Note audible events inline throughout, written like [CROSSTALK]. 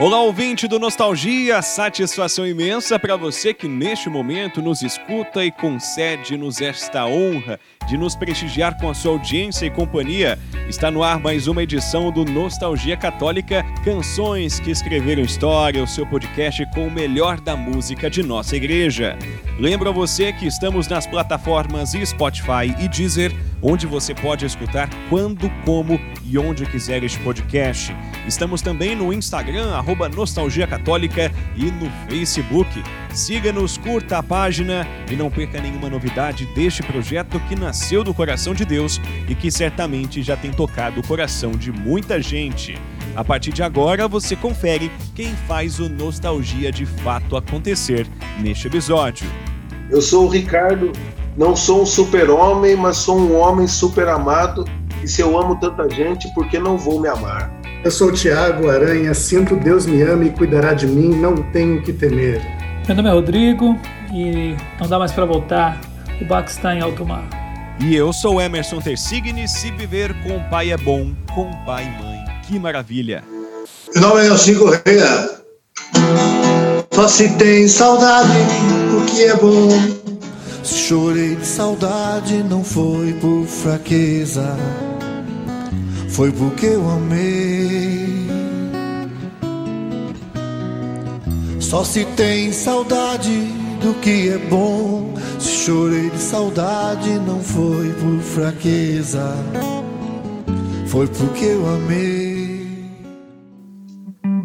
Olá, ouvinte do Nostalgia, satisfação imensa para você que neste momento nos escuta e concede-nos esta honra de nos prestigiar com a sua audiência e companhia. Está no ar mais uma edição do Nostalgia Católica, canções que escreveram história, o seu podcast com o melhor da música de nossa igreja. Lembro a você que estamos nas plataformas Spotify e Deezer, onde você pode escutar quando, como e onde quiser este podcast. Estamos também no Instagram, arroba Nostalgia Católica e no Facebook. Siga-nos, curta a página e não perca nenhuma novidade deste projeto que nasceu do coração de Deus e que certamente já tem tocado o coração de muita gente. A partir de agora, você confere quem faz o Nostalgia de fato acontecer neste episódio. Eu sou o Ricardo, não sou um super-homem, mas sou um homem super amado. E se eu amo tanta gente, por que não vou me amar? Eu sou o Tiago Aranha, sinto Deus me ama e cuidará de mim, não tenho que temer. Meu nome é Rodrigo e não dá mais para voltar, o barco está em alto mar. E eu sou Emerson Tersigni, se viver com o pai é bom, com pai e mãe, que maravilha. Meu nome é Nelson Correia, só se tem saudade o que é bom. Se chorei de saudade, não foi por fraqueza, foi porque eu amei. Só se tem saudade do que é bom. Se chorei de saudade, não foi por fraqueza, foi porque eu amei.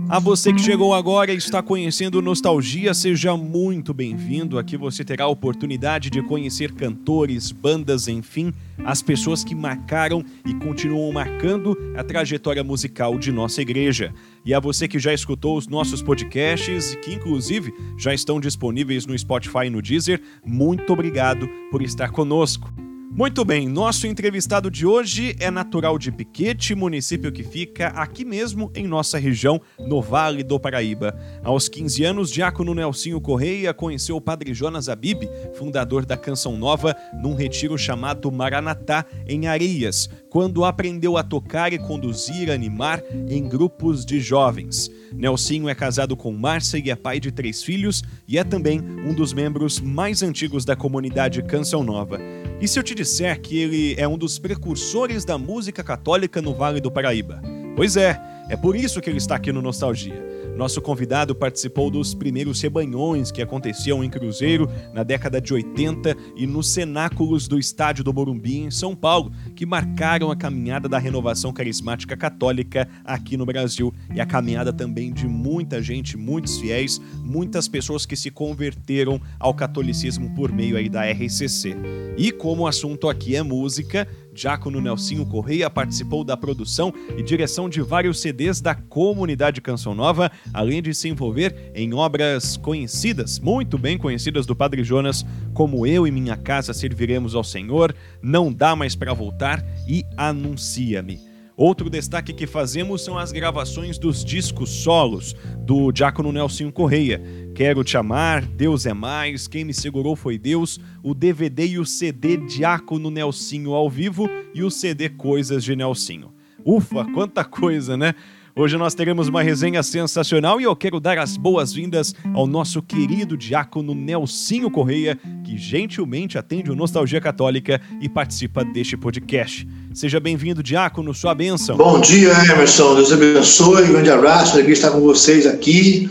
A você que chegou agora e está conhecendo Nostalgia, seja muito bem-vindo. Aqui você terá a oportunidade de conhecer cantores, bandas, enfim, as pessoas que marcaram e continuam marcando a trajetória musical de nossa igreja. E a você que já escutou os nossos podcasts que, inclusive, já estão disponíveis no Spotify e no Deezer, muito obrigado por estar conosco. Muito bem, nosso entrevistado de hoje é natural de Piquete, município que fica aqui mesmo em nossa região, no Vale do Paraíba. Aos 15 anos, Diácono Nelsinho Correia conheceu o padre Jonas Abib, fundador da Canção Nova, num retiro chamado Maranatá, em Areias, quando aprendeu a tocar e conduzir, animar em grupos de jovens. Nelsinho é casado com Márcia e é pai de três filhos e é também um dos membros mais antigos da comunidade Canção Nova. E se eu te disser que ele é um dos precursores da música católica no Vale do Paraíba? Pois é, é por isso que ele está aqui no Nostalgia. Nosso convidado participou dos primeiros rebanhões que aconteciam em Cruzeiro na década de 80 e nos cenáculos do Estádio do Morumbi, em São Paulo, que marcaram a caminhada da renovação carismática católica aqui no Brasil e a caminhada também de muita gente, muitos fiéis, muitas pessoas que se converteram ao catolicismo por meio aí da RCC. E como o assunto aqui é música, Diácono Nelsinho Correia participou da produção e direção de vários CDs da comunidade Canção Nova, além de se envolver em obras conhecidas, muito bem conhecidas do Padre Jonas, como Eu e Minha Casa Serviremos ao Senhor, Não Dá Mais para Voltar e Anuncia-me. Outro destaque que fazemos são as gravações dos discos solos do Diácono Nelson Correia. Quero te amar, Deus é mais, quem me segurou foi Deus, o DVD e o CD Diácono Nelsinho ao vivo e o CD Coisas de Nelsinho. Ufa, quanta coisa, né? Hoje nós teremos uma resenha sensacional e eu quero dar as boas-vindas ao nosso querido diácono Nelsinho Correia, que gentilmente atende o Nostalgia Católica e participa deste podcast. Seja bem-vindo, diácono, sua bênção. Bom dia, Emerson. Deus abençoe. Um grande abraço. Alegria estar com vocês aqui.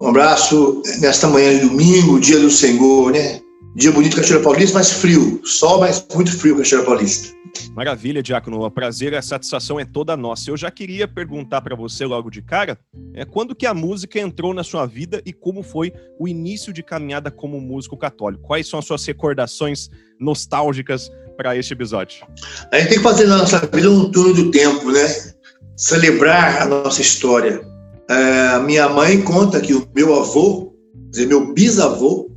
Um abraço nesta manhã de domingo, dia do Senhor, né? Dia bonito Cachoeira Paulista, mas frio. Sol, mas muito frio Cachoeira Paulista. Maravilha, Diácono. O prazer a satisfação é toda nossa. Eu já queria perguntar para você logo de cara, é quando que a música entrou na sua vida e como foi o início de caminhada como músico católico? Quais são as suas recordações nostálgicas para este episódio? A gente tem que fazer na nossa vida um turno do tempo, né? Celebrar a nossa história. É, minha mãe conta que o meu avô, quer dizer, meu bisavô,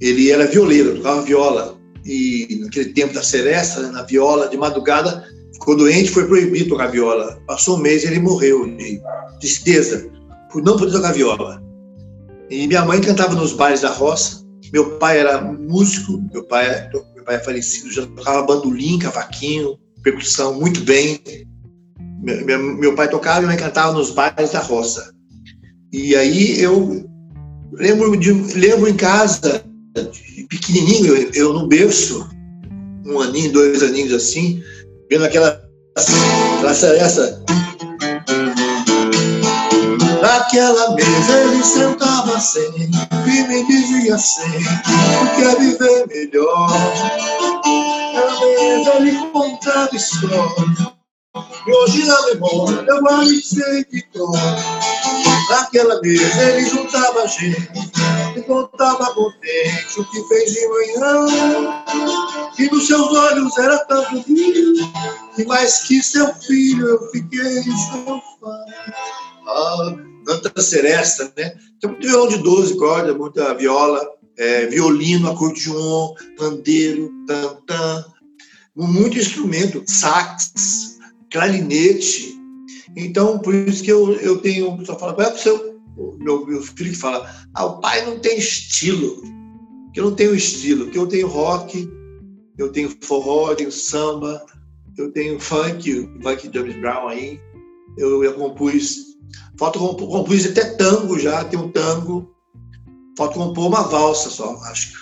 ele era violeiro, tocava viola. E naquele tempo da seresta, né, na viola, de madrugada, ficou doente, foi proibido tocar viola. Passou um mês e ele morreu de tristeza por não poder tocar viola. E minha mãe cantava nos bares da roça. Meu pai era músico, meu pai, meu pai é falecido, já tocava bandolim, cavaquinho, percussão muito bem. Meu, meu, meu pai tocava e minha mãe cantava nos bares da roça. E aí eu lembro, de, lembro em casa, pequenininho, eu, eu no berço, um aninho, dois aninhos assim, vendo aquela essa, essa. Naquela mesa ele sentava sempre e me dizia sempre o que é viver melhor. Na mesa ele contava histórias e hoje na memória eu guardo sempre dor. Naquela mesa ele juntava gente contava contente o que fez de manhã. E nos seus olhos era tanto brilho, e mais que seu filho eu fiquei fã. Ah, tanta seresta, né? Tem muito violão de 12 cordas, muita viola, é, violino, acordeon, pandeiro, tantã, muito instrumento, sax, clarinete. Então, por isso que eu, eu tenho. Pessoal fala, é o seu. Meu, meu filho que fala, ah, o pai não tem estilo. Que eu não tenho estilo, que eu tenho rock, eu tenho forró, eu tenho samba, eu tenho funk, funk James Brown aí. Eu, eu compus. Falta compus até tango já, tem um tango. Falta compor uma valsa só, acho.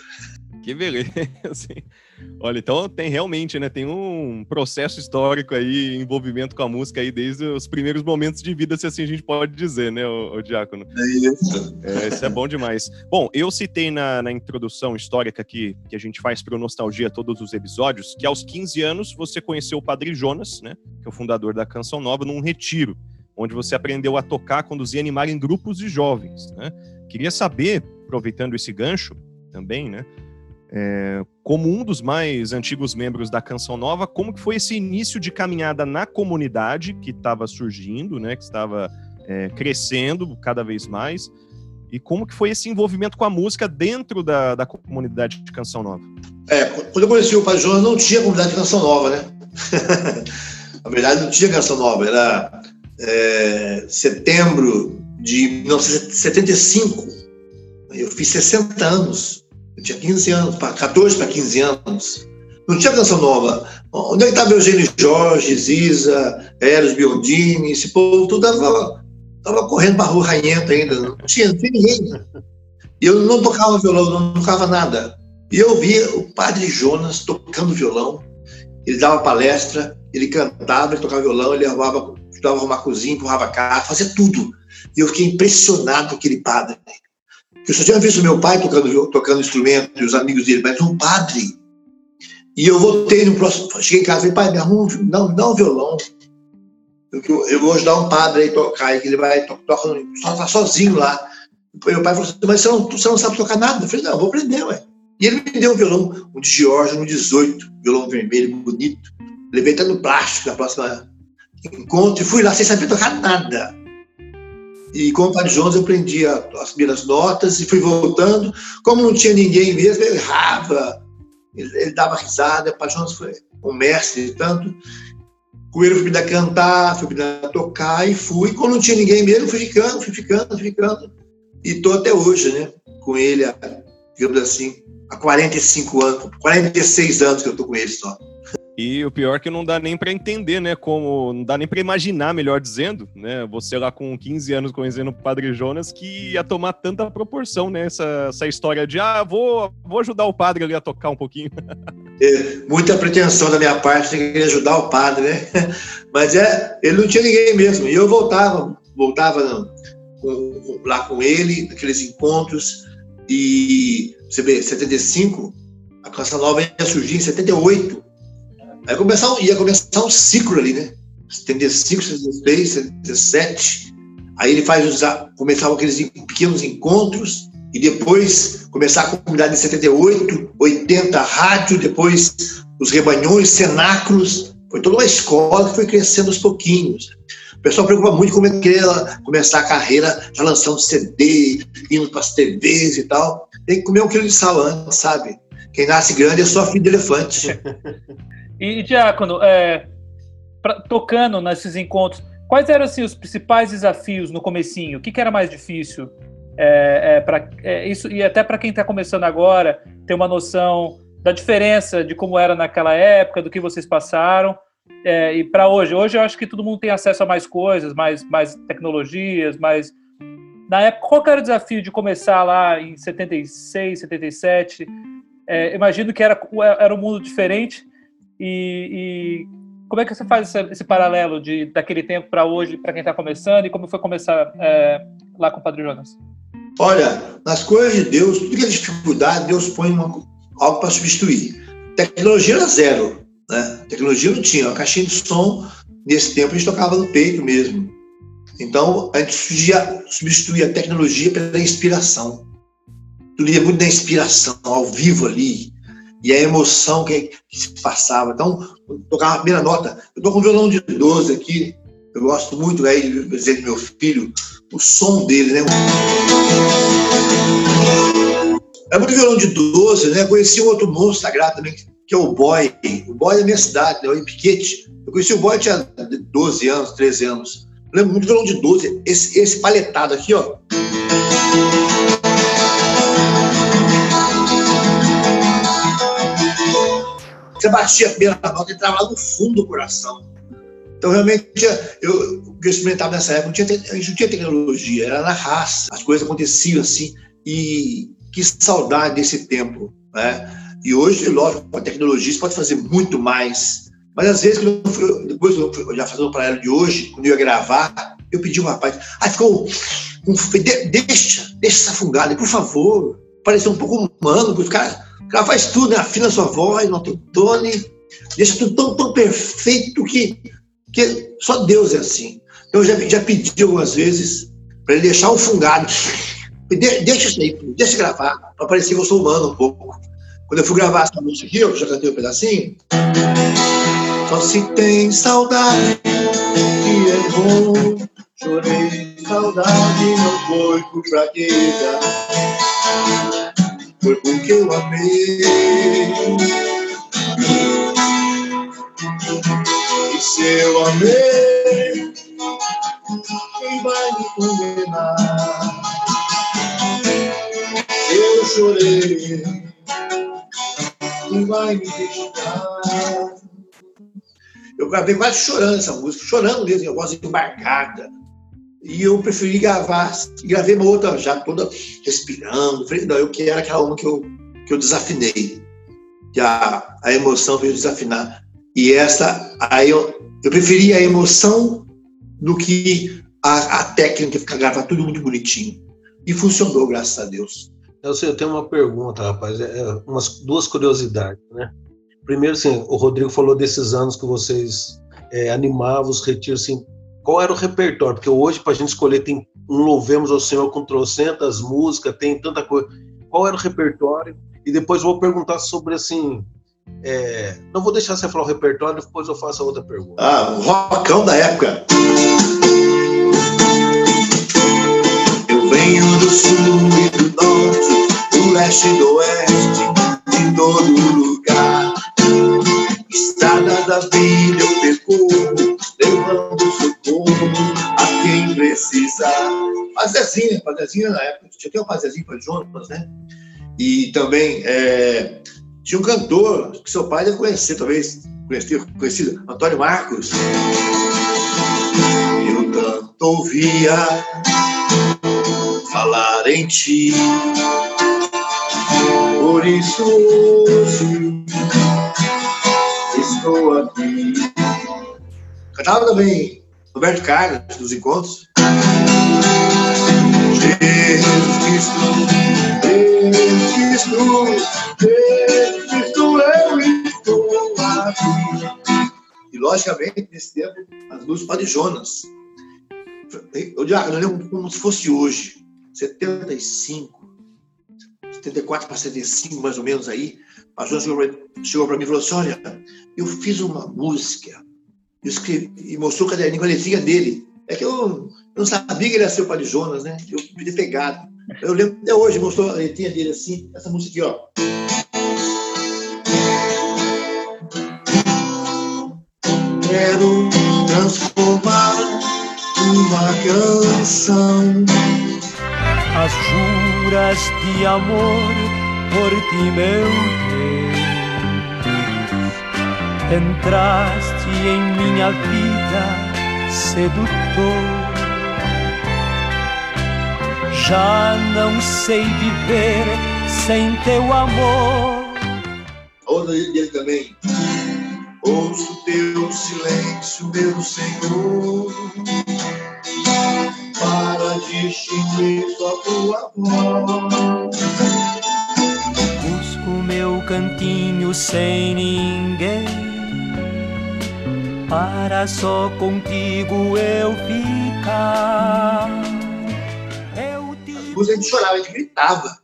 Que beleza. [LAUGHS] Olha, então tem realmente, né? Tem um processo histórico aí, envolvimento com a música aí desde os primeiros momentos de vida, se assim a gente pode dizer, né, o, Diácono? É isso. É, isso é bom demais. Bom, eu citei na, na introdução histórica que, que a gente faz para o Nostalgia todos os episódios, que aos 15 anos você conheceu o Padre Jonas, né? Que é o fundador da Canção Nova, num retiro, onde você aprendeu a tocar, conduzir e animar em grupos de jovens, né? Queria saber, aproveitando esse gancho também, né? É, como um dos mais antigos membros da Canção Nova, como que foi esse início de caminhada na comunidade que estava surgindo, né, que estava é, crescendo cada vez mais, e como que foi esse envolvimento com a música dentro da, da comunidade de Canção Nova? É, quando eu conheci o Pai Jonas, não tinha comunidade de Canção Nova, né? [LAUGHS] Na verdade, não tinha Canção Nova, era é, setembro de 1975, eu fiz 60 anos. Eu tinha 15 anos, 14 para 15 anos. Não tinha canção nova. Onde é que estava Eugênio Jorge, Ziza, Eros Biondini, esse povo tudo estava tava correndo para a rua Rainhenta ainda. Não tinha, não tinha ninguém. E eu não tocava violão, não tocava nada. E eu via o padre Jonas tocando violão. Ele dava palestra, ele cantava, ele tocava violão, ele arrumava, ajudava a arrumar cozinha, empurrava carro, fazia tudo. E eu fiquei impressionado com aquele padre. Eu só tinha visto meu pai tocando, tocando instrumento e os amigos dele, mas um padre. E eu voltei no próximo. Cheguei em casa e falei, pai, me arruma não, dá um violão. Eu, eu vou ajudar um padre aí tocar, que ele vai tocar, só tá sozinho lá. E meu pai falou assim, mas você não, você não sabe tocar nada? Eu falei, não, eu vou aprender, ué. E ele me deu um violão, um de George, no 18, violão vermelho, bonito. Levei até no plástico na próxima encontro e fui lá sem saber tocar nada. E com o Padre Jones eu aprendi as primeiras notas e fui voltando. Como não tinha ninguém mesmo, eu errava. Ele, ele dava risada. O Padre Jones foi um mestre tanto. Com ele eu fui me dar cantar, fui me dar tocar e fui. Como não tinha ninguém mesmo, fui ficando, fui ficando, fui ficando. E estou até hoje, né? Com ele, digamos assim, há 45 anos, 46 anos que eu estou com ele só. E o pior é que não dá nem para entender, né? Como não dá nem para imaginar, melhor dizendo, né? Você lá com 15 anos conhecendo o Padre Jonas que ia tomar tanta proporção, né? Essa, essa história de ah, vou, vou ajudar o padre ali a tocar um pouquinho. [LAUGHS] É, muita pretensão da minha parte de querer ajudar o padre, né? [LAUGHS] Mas é, ele não tinha ninguém mesmo. E eu voltava, voltava não, com, com, lá com ele, naqueles encontros. E você vê, 75, a Canção Nova ia surgir em 78 Aí começar, ia começar um ciclo ali, né? 75, 76, 77. Aí ele faz os, começava aqueles pequenos encontros e depois começar a comunidade em 78, 80, rádio, depois os rebanhões, cenáculos. Foi toda uma escola que foi crescendo aos pouquinhos. O pessoal preocupa muito como é que ela começar a carreira já lançando CD, indo para as TVs e tal. Tem que comer um quilo de sal antes, sabe? Quem nasce grande é só filho de elefante. [LAUGHS] E, Diácono, é, pra, tocando nesses encontros, quais eram assim, os principais desafios no comecinho? O que, que era mais difícil? É, é, pra, é, isso, e até para quem está começando agora, ter uma noção da diferença de como era naquela época, do que vocês passaram, é, e para hoje. Hoje eu acho que todo mundo tem acesso a mais coisas, mais, mais tecnologias, mais Na época, qual era o desafio de começar lá em 76, 77? É, imagino que era, era um mundo diferente. E, e como é que você faz esse, esse paralelo de daquele tempo para hoje, para quem está começando, e como foi começar é, lá com o Padre Jonas? Olha, nas coisas de Deus, tudo que é dificuldade, Deus põe uma, algo para substituir. Tecnologia era zero, né? Tecnologia não tinha. A caixinha de som, nesse tempo, a gente tocava no peito mesmo. Então, a gente substituía, substituía a tecnologia pela inspiração. Tudo ia muito da inspiração, ao vivo ali, e a emoção que, que se passava. Então, tocava a primeira nota. Eu estou com um violão de 12 aqui, eu gosto muito aí de dizer meu filho, o som dele, né? É muito violão de 12, né? Conheci um outro monstro sagrado também, que é o Boy. O Boy da minha cidade, né? o Piquete. Eu conheci o Boy, tinha 12 anos, 13 anos. Eu lembro muito violão de 12. Esse, esse paletado aqui, ó. Você batia a primeira nota entrava lá no fundo do coração. Então, realmente, eu, o que eu experimentava nessa época, não tinha, a gente não tinha tecnologia, era na raça. As coisas aconteciam assim. E que saudade desse tempo, né? E hoje, lógico, com a tecnologia, você pode fazer muito mais. Mas às vezes, depois, já fazendo o paralelo de hoje, quando eu ia gravar, eu pedi um rapaz, ah, ficou, um, deixa, deixa essa fungada, por favor, parecer um pouco humano, porque o cara, faz tudo, né? afina sua voz, no tone, deixa tudo tão, tão perfeito que porque só Deus é assim. Então, eu já, já pedi algumas vezes para ele deixar o fungado. De, deixa isso aí, deixa gravar, para parecer que eu sou humano um pouco. Quando eu fui gravar essa música aqui, eu já cantei um pedacinho. Só se tem saudade que é bom. Chorei saudade, não foi por fraqueza. Foi porque eu amei. E se eu amei, quem vai me condenar? Eu chorei, quem vai me deixar? Eu gravei quase chorando essa música, chorando mesmo, eu gosto de embarcada. E eu preferi gravar, gravei uma outra já toda respirando. Falei, não, eu quero aquela uma que eu, que eu desafinei. Que a, a emoção fez desafinar. E essa, aí eu, eu preferi a emoção do que a, a técnica, ficar gravar tudo muito bonitinho. E funcionou, graças a Deus. Eu, sei, eu tenho uma pergunta, rapaz, é, é, umas duas curiosidades, né? Primeiro, assim, o Rodrigo falou desses anos que vocês é, animavam os retiros, assim, qual era o repertório? Porque hoje, para a gente escolher, tem um Louvemos ao Senhor com trocentas músicas, tem tanta coisa. Qual era o repertório? E depois vou perguntar sobre, assim, é, não vou deixar você falar o repertório, depois eu faço a outra pergunta. Ah, o rockão da época. Eu venho do sul e do norte, do leste e do oeste, de todo lugar. Estrada da vida eu percorro, a quem precisar. Fazezinha, fazezinha na época, tinha até o fazezinho para Jonas, né? E também é, tinha um cantor que seu pai deve conhecer, talvez, conhecido, conhecido Antônio Marcos. Eu tanto ouvia falar em ti, por isso hoje estou aqui. Cantava também Roberto Carlos dos encontros. Jesus Cristo, Jesus Cristo, Cristo eu estou aqui. E, logicamente, nesse tempo, as luzes Padre Jonas. Eu, eu lembro como se fosse hoje, 75, 74 para 75, mais ou menos aí. A Jonas chegou para mim e falou assim: Olha, eu fiz uma música, escrevi, e mostrou o caderninho com a letrinha dele. É que eu, eu, não sabia que ele ia ser o Padre Jonas, né? Eu podia ter pegado. Eu lembro até hoje, mostrou a letrinha dele assim, essa música aqui, ó. Quero transformar uma canção. As juras de amor por ti, meu Deus. Entraste em minha vida, sedutor já não sei viver sem teu amor. Outra dele também. Ouço teu silêncio, meu Senhor, para distinguir só tua voz. Busco meu cantinho sem ninguém, para só contigo eu ficar. Eu te a gente chorava, a gente gritava.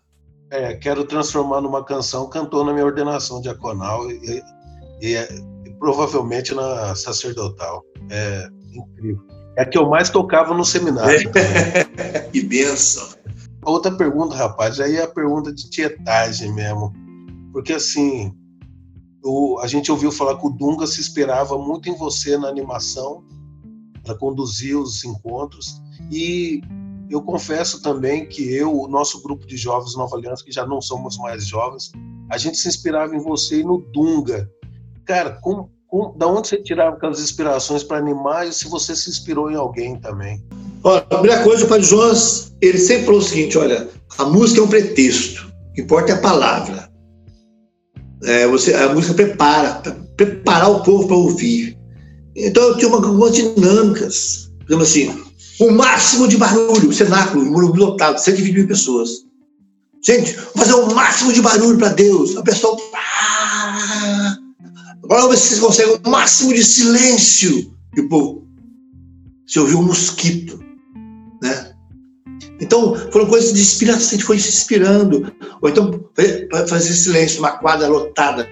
É, quero transformar numa canção, cantou na minha ordenação diaconal e, e, e provavelmente na sacerdotal. É incrível. É a que eu mais tocava no seminário. [LAUGHS] Que benção. Outra pergunta, rapaz, aí é a pergunta de tietagem mesmo. Porque assim, o- a gente ouviu falar que o Dunga se esperava muito em você na animação para conduzir os encontros. E eu confesso também que eu, o nosso grupo de jovens Nova Aliança, que já não somos mais jovens, a gente se inspirava em você e no Dunga. Cara, com, com, da onde você tirava aquelas inspirações para animar e se você se inspirou em alguém também? Olha, a primeira coisa, o Padre Jonas, ele sempre falou o seguinte: olha, a música é um pretexto, o que importa é a palavra. É, você, a música prepara, pra preparar o povo para ouvir. Então eu tinha uma- algumas dinâmicas. Por assim, o máximo de barulho, cenáculo, Morumbi lotado, 120 mil pessoas. Gente, vamos fazer o máximo de barulho para Deus. A pessoa. Agora vocês conseguem o máximo de silêncio. O povo. Você ouviu um mosquito né? Então, foram coisas de inspiração, a gente foi se inspirando. Ou então, fa- fazer silêncio numa quadra lotada,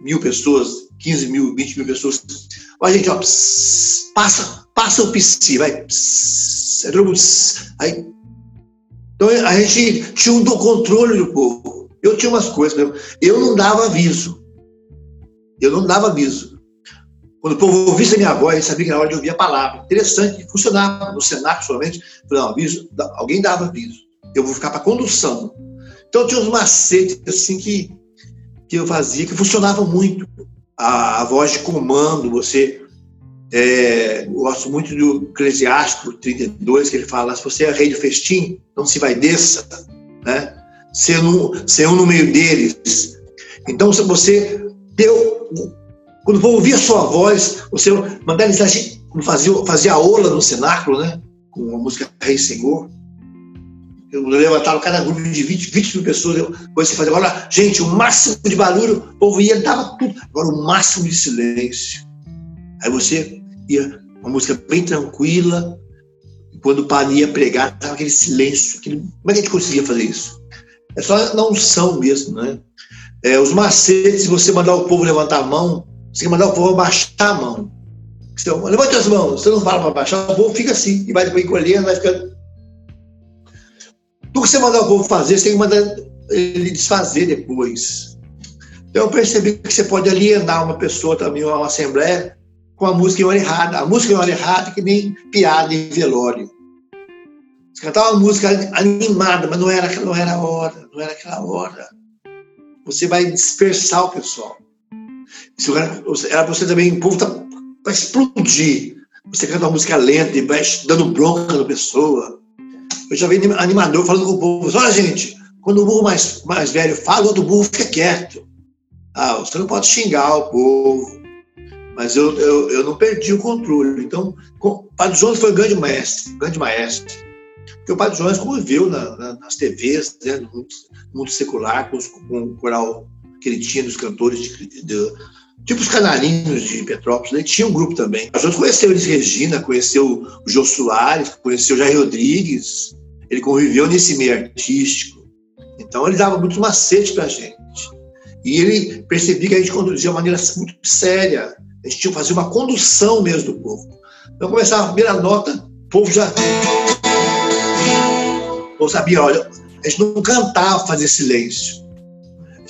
mil pessoas, 15 mil, 20 mil pessoas. Ó, gente, ó, pss, passa, passa o psi, vai. pss, aí todo mundo, aí. Então, a gente tinha um do controle do povo. Eu tinha umas coisas, eu não dava aviso. Eu não dava aviso. Quando o povo ouvisse a minha voz, sabia que era hora de ouvir a palavra. Interessante, funcionava no Senado somente. Aviso, alguém dava aviso. Eu vou ficar para condução. Então tinha uns macetes assim que, que eu fazia que funcionava muito. A, a voz de comando, você. é, eu gosto muito do Eclesiástico 32, que ele fala: se você é rei de festim, não se vai desça, né? Ser, um, ser um no meio deles. Então, se você deu quando o ouvia a sua voz, você mandar mensagem, como fazia, a ola no cenáculo, né? Com a música Rei Senhor. Eu levantava cada grupo de 20, 20 mil pessoas, eu, você fazia, agora, gente, o máximo de barulho, o povo ia, dava tudo. Agora, o máximo de silêncio. Aí você ia, uma música bem tranquila, quando o padre ia pregar, tava aquele silêncio. Aquele, como é que a gente conseguia fazer isso? É só na unção mesmo, né? É, os macetes, você mandar o povo levantar a mão, você mandar o povo abaixar a mão. Você, levante as mãos, você não fala para baixar, o povo fica assim, e vai encolhendo, vai ficando. Tudo que você mandar o povo fazer, você tem que mandar ele desfazer depois. Então eu percebi que você pode alienar uma pessoa também, uma assembleia, com a música em hora errada. A música em hora errada é que nem piada em velório. Você cantava uma música animada, mas não era, não era a hora, não era aquela hora. Você vai dispersar o pessoal. Se era você também, o povo tá para explodir. Você canta uma música lenta e vai dando bronca na pessoa. Eu já vi animador falando com o povo: olha, gente, quando o burro mais, mais velho fala, o outro burro fica quieto. Ah, você não pode xingar o povo. Mas eu, eu, eu não perdi o controle. Então, o Padre Jonas foi um grande mestre, grande maestro. Porque o Padre Jonas conviveu na, na, nas TVs, né, no mundo, no mundo secular, com, com o coral que ele tinha dos cantores de, de, tipo os canarinhos de Petrópolis, ele tinha um grupo também. A gente conheceu Elis Regina, conheceu o Jô Soares, conheceu o Jair Rodrigues, ele conviveu nesse meio artístico. Então ele dava muito macete pra gente. E ele percebia que a gente conduzia de uma maneira muito séria. A gente tinha que fazer uma condução mesmo do povo. Então começava a primeira nota, o povo já. Ou sabia, olha, a gente não cantava fazer silêncio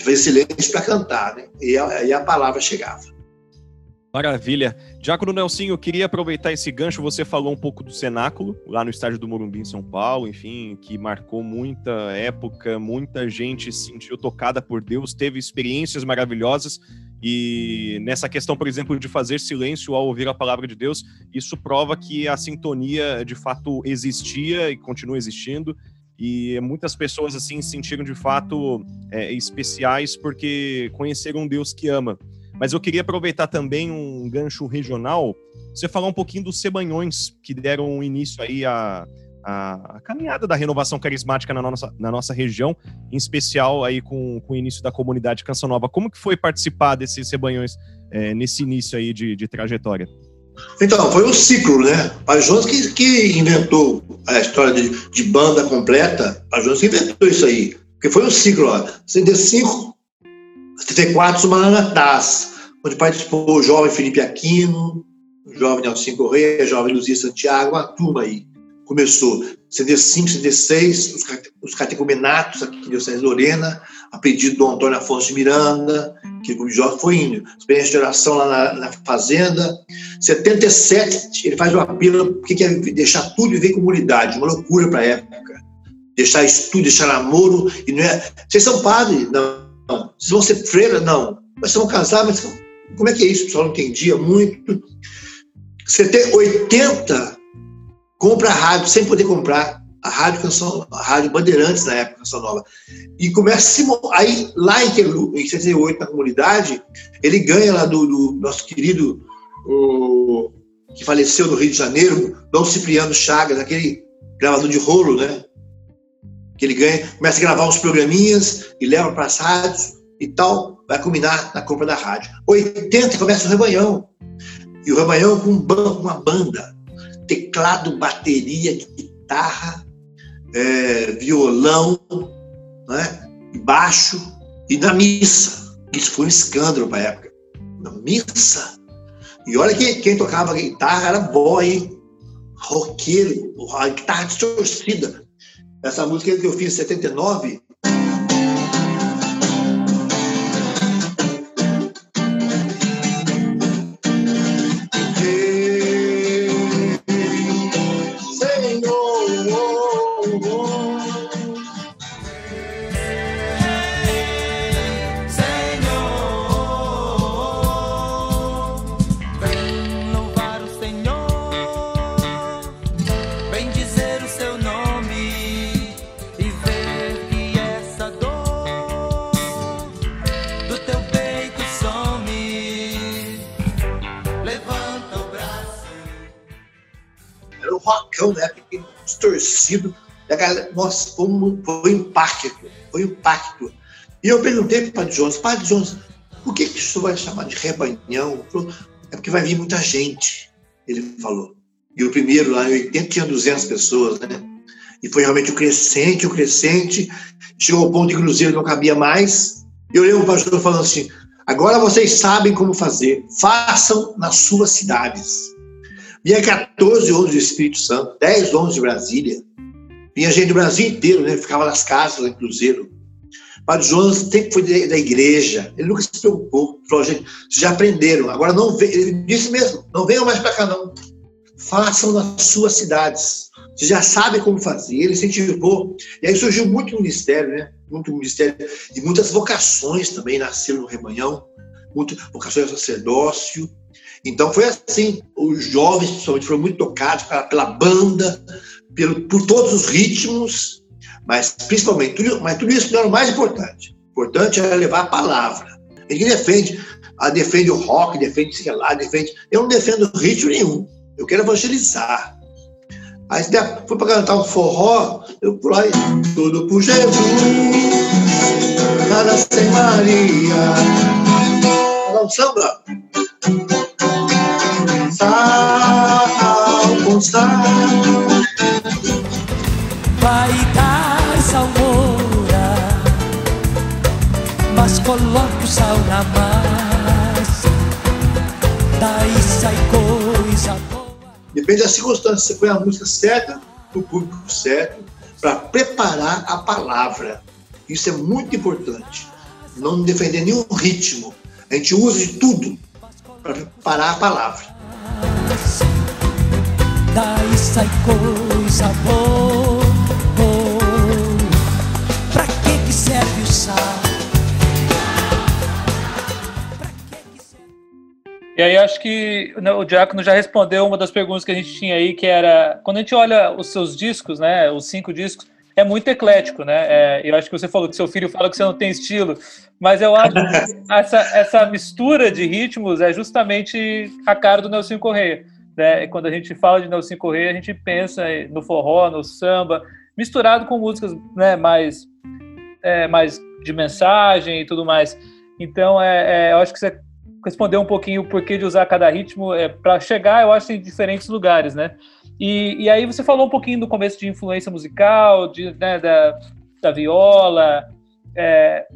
fazer silêncio para cantar, né? E aí a palavra chegava. Maravilha. Diácono Nelsinho, eu queria aproveitar esse gancho. Você falou um pouco do cenáculo, lá no estádio do Morumbi, em São Paulo, enfim, que marcou muita época, muita gente se sentiu tocada por Deus, teve experiências maravilhosas. E nessa questão, por exemplo, de fazer silêncio ao ouvir a palavra de Deus, isso prova que a sintonia de fato existia e continua existindo. E muitas pessoas assim se sentiram de fato é, especiais porque conheceram um Deus que ama. Mas eu queria aproveitar também um gancho regional, você falar um pouquinho dos Sebanhões que deram início aí a, a, caminhada da renovação carismática na nossa, na nossa região, em especial aí com, com o início da comunidade Canção Nova. Como que foi participar desses Sebanhões é, nesse início aí de, de trajetória? Então, foi um ciclo, né? Pai Jones que, que inventou a história de, de banda completa, Pai Jones que inventou isso aí. Porque foi um ciclo, ó. 75, 74, Sumarana Taz, onde participou o jovem Felipe Aquino, o jovem Nelson Correia, o jovem Luzia Santiago, uma turma aí. Começou 75, 76, os, os catecumenatos aqui em Diocese Lorena, a pedido do Antônio Afonso de Miranda, que o jovem foi. Experiência de oração lá na, na, fazenda. 77, ele faz um apelo, porque quer deixar tudo e ver comunidade, uma loucura para a época. Deixar estudo, deixar namoro, e não é. Vocês são padres? Não. Vocês vão ser freira? Não. Mas vocês vão casar? Mas como é que é isso? O pessoal não entendia muito. 80, compra rádio sem poder comprar a Rádio Canção, a Rádio Bandeirantes na época, Canção Nova. E começa a aí lá em, em 78 na comunidade, ele ganha lá do, do nosso querido o, que faleceu no Rio de Janeiro, Dom Cipriano Chagas, aquele gravador de rolo, né? Que ele ganha, começa a gravar uns programinhas e leva para as rádios e tal, vai culminar na compra da rádio. 80 começa o rebanhão. E o rebanhão com uma banda, teclado, bateria, guitarra, é, violão, né? baixo, e na missa. Isso foi um escândalo para a época. Na missa. E olha que quem tocava guitarra era boy, hein? Roqueiro, a guitarra distorcida. Essa música que eu fiz em 79, distorcido. A galera, nossa, foi um, foi um impacto, foi um impacto. E eu perguntei para o Padre Jones, Padre Jones, por que, que isso vai chamar de rebanhão? É porque vai vir muita gente, ele falou. E o primeiro lá em 80 tinha 200 pessoas, né? E foi realmente o crescente, o crescente. Chegou ao ponto de cruzeiro não cabia mais. E eu lembro o pastor falando assim: agora vocês sabem como fazer, façam nas suas cidades. Vinha 14 ônibus do Espírito Santo, 10 ônibus de Brasília. Vinha gente do Brasil inteiro, né? Ficava nas casas, em Cruzeiro. Padre Jonas sempre foi da igreja, ele nunca se preocupou. Falou, gente, vocês já aprenderam, agora não vem. Ele disse mesmo: não venham mais para cá, não. Façam nas suas cidades. Vocês já sabem como fazer. Ele incentivou. E aí surgiu muito ministério, né? Muito ministério. E muitas vocações também nasceram no rebanhão. Muito vocações ao sacerdócio. Então foi assim, os jovens principalmente foram muito tocados pela, pela banda, pelo, por todos os ritmos, mas principalmente, tudo, mas tudo isso não era o mais importante. O importante era levar a palavra. Ninguém defende, a defende o rock, defende sei lá, defende. Eu não defendo ritmo nenhum. Eu quero evangelizar. Aí se foi para cantar um forró, eu aí, tudo por Jesus, nada sem Maria. Não samba sal. Vai dar salmoura, mas coloque o sal na massa, daí sai coisa boa. Depende da circunstância, você põe a música certa, o público certo, para preparar a palavra. Isso é muito importante. Não defender nenhum ritmo. A gente usa de tudo para preparar a palavra. Daí sai coisa boa. Pra que que serve o sal? E aí acho que o Diácono já respondeu uma das perguntas que a gente tinha aí, que era quando a gente olha os seus discos, né, os cinco discos, é muito eclético, né? É, eu acho que você falou que seu filho fala que você não tem estilo, mas eu acho que [LAUGHS] essa, essa mistura de ritmos é justamente a cara do Nelson Correia. Né? Quando a gente fala de Nelson Correia, a gente pensa no forró, no samba, misturado com músicas né, mais, é, mais de mensagem e tudo mais. Então, é, é, eu acho que você respondeu um pouquinho o porquê de usar cada ritmo é, para chegar, eu acho, em diferentes lugares, né? E, e aí você falou um pouquinho do começo de influência musical, de, né, da, da viola. É,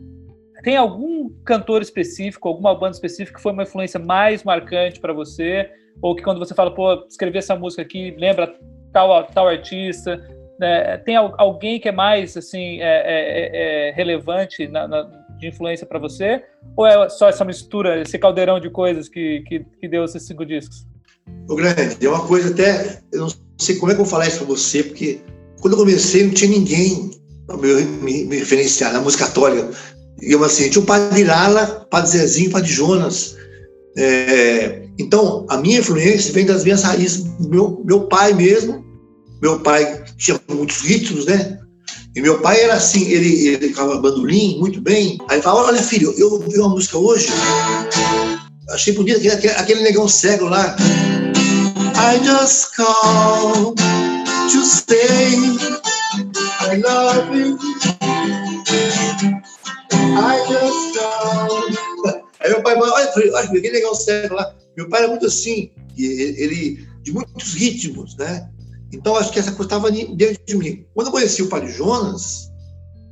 tem algum cantor específico, alguma banda específica que foi uma influência mais marcante para você? Ou que quando você fala, pô, escrevi essa música aqui, lembra tal, tal artista? Né? Tem alguém que é mais assim é, é, é relevante na, na, de influência para você? Ou é só essa mistura, esse caldeirão de coisas que, que, que deu esses cinco discos? O grande, é uma coisa até, eu não sei como é que eu vou falar isso para você, porque quando eu comecei não tinha ninguém para me, me, me, referenciar na música católica. Digamos assim, tinha o Padre Lala, Padre Zezinho, Padre Jonas. É, então, a minha influência vem das minhas raízes. Meu, meu pai mesmo, meu pai tinha muitos ritmos, né? E meu pai era assim, ele, ele tocava bandolim muito bem. Aí ele falava, olha filho, eu ouvi uma música hoje, achei bonita, aquele, aquele negão cego lá. I just call to say I love you. I just call. Aí meu pai, olha, olha, aquele negão cego lá. Meu pai era muito assim, ele, de muitos ritmos, né? Então, acho que essa coisa estava dentro de mim. Quando eu conheci o Padre Jonas,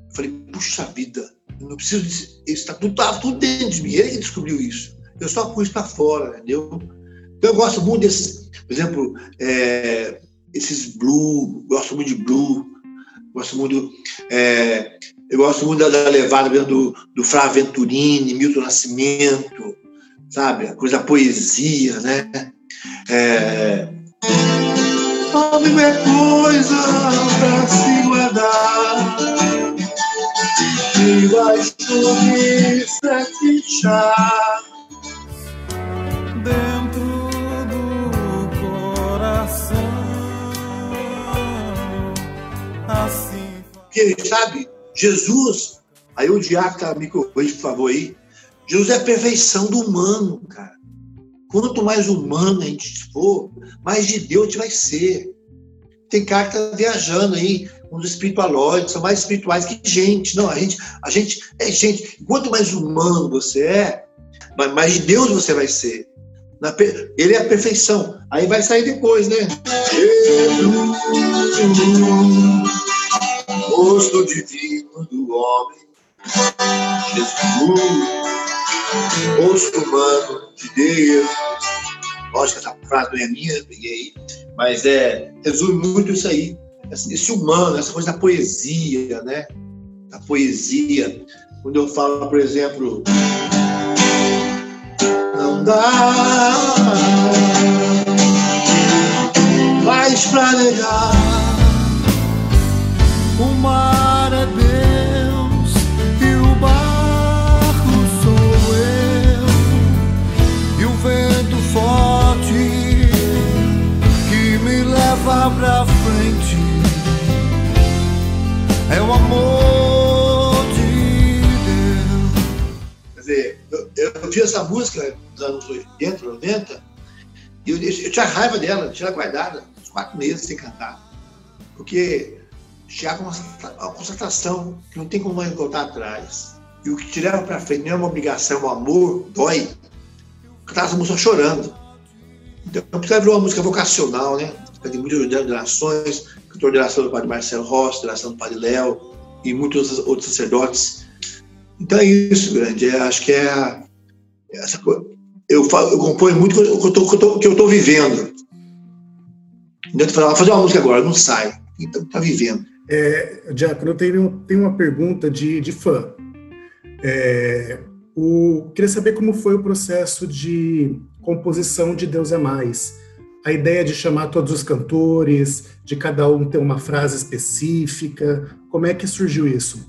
eu falei, puxa vida, eu não preciso disso. Isso tá tudo, tudo dentro de mim. Ele que descobriu isso. Eu só pus para fora, entendeu? Então, eu gosto muito desses, por exemplo, é, esses blue, gosto muito de blue, gosto muito, é, eu gosto muito da, da levada do, do Fra Venturini, Milton Nascimento, sabe? A coisa da poesia, né? É, é coisa pra se guardar Debaixo de sete chá Porque, sabe, Jesus Aí o diácono tá me corrige, por favor, aí Jesus é a perfeição do humano, cara Quanto mais humano a gente for, mais de Deus a gente vai ser. Tem cara que tá viajando aí, uns espiritualóides, são mais espirituais que gente. Não, a gente, a gente é gente. Quanto mais humano você é, mais de Deus você vai ser. Ele é a perfeição. Aí vai sair depois, né? Rosto divino do homem, Jesus rosto humano de Deus. Lógico essa frase não é minha, peguei mas é, resume muito isso aí. Esse humano, essa coisa da poesia, né? Da poesia. Quando eu falo, por exemplo, não dá mais pra negar o mar é Deus e o barco sou eu e o vento forte que me leva pra frente é o amor de Deus. Quer dizer, eu, eu vi essa música nos anos 80, 90, e eu, eu tinha raiva dela, tinha guardada uns quatro meses sem cantar. Porque chegava uma, uma constatação que não tem como mais voltar atrás. E o que te leva para frente não é uma obrigação, é um amor, dói. Cantar essa música chorando. Então, porque virou uma música vocacional, né? Tem muitas ordenações, cantor de oração do padre Marcelo Rossi, oração do padre Léo e muitos outros sacerdotes. Então é isso, grande. É, acho que é a, essa coisa. Eu, falo, eu componho muito o que eu estou vivendo. Então, eu falar, fazer uma música agora, não sai. Então, está vivendo. É, Diácono, eu tenho, tenho uma pergunta de, de fã. É, o, queria saber como foi o processo de composição de Deus é Mais. A ideia de chamar todos os cantores, de cada um ter uma frase específica, como é que surgiu isso?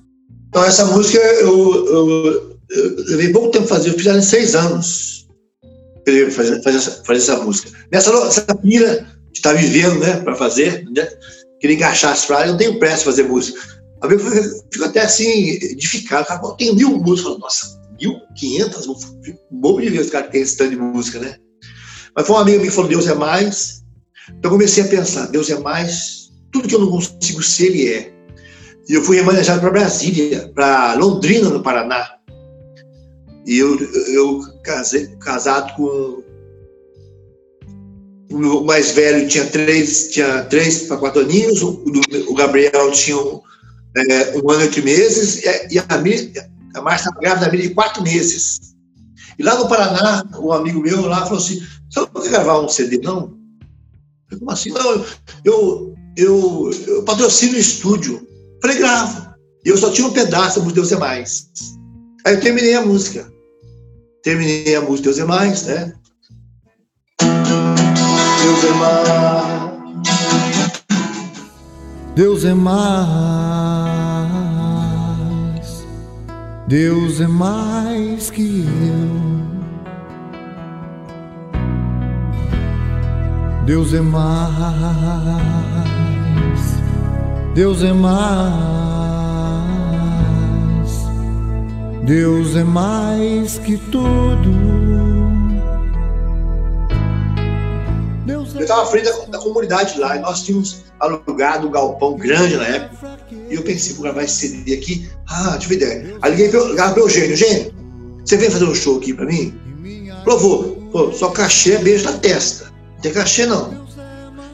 Então, essa música eu, eu, eu levei pouco tempo fazer, eu fiz ela em seis anos. Eu fazer, fazer, essa, fazer essa música. Nessa, essa pira de estar tá vivendo, né, para fazer, né? Queria encaixar as frases, eu não tenho pressa de fazer música. A vezes fico até assim, edificado, cara, eu tenho mil músicas, nossa, mil quinhentas, bom de ver os caras que tem esse tanto de música, né? Mas foi um amigo que falou, Deus é mais. Então eu comecei a pensar, Deus é mais, tudo que eu não consigo ser, Ele é. E eu fui remanejado para Brasília, para Londrina, no Paraná. E eu, eu casei, casado com o mais velho tinha três, tinha três para quatro aninhos, o, o Gabriel tinha um, é, um ano e oito meses, e a, a Márcia estava grávida da de quatro meses. E lá no Paraná, um amigo meu lá falou assim: você não quer gravar um CD, não? Eu, Como assim? Não, eu, eu, eu patrocino o estúdio. Falei, gravo. E eu só tinha um pedaço do Deus é Mais. Aí eu terminei a música. Terminei a música Deus é Mais, né? Deus é mais. Deus é mais. Deus é mais que eu. Deus é mais. Deus é mais. Deus é mais que tudo. Estava à frente da, da, comunidade lá, e nós tínhamos alugado um galpão grande na época. E eu pensei, gravar esse CD aqui. Ah, tive ideia. Aí liguei para o Eugênio. Eugênio, você vem fazer um show aqui para mim? Falou, vou. Pô, só cachê é beijo na testa. Não tem cachê, não.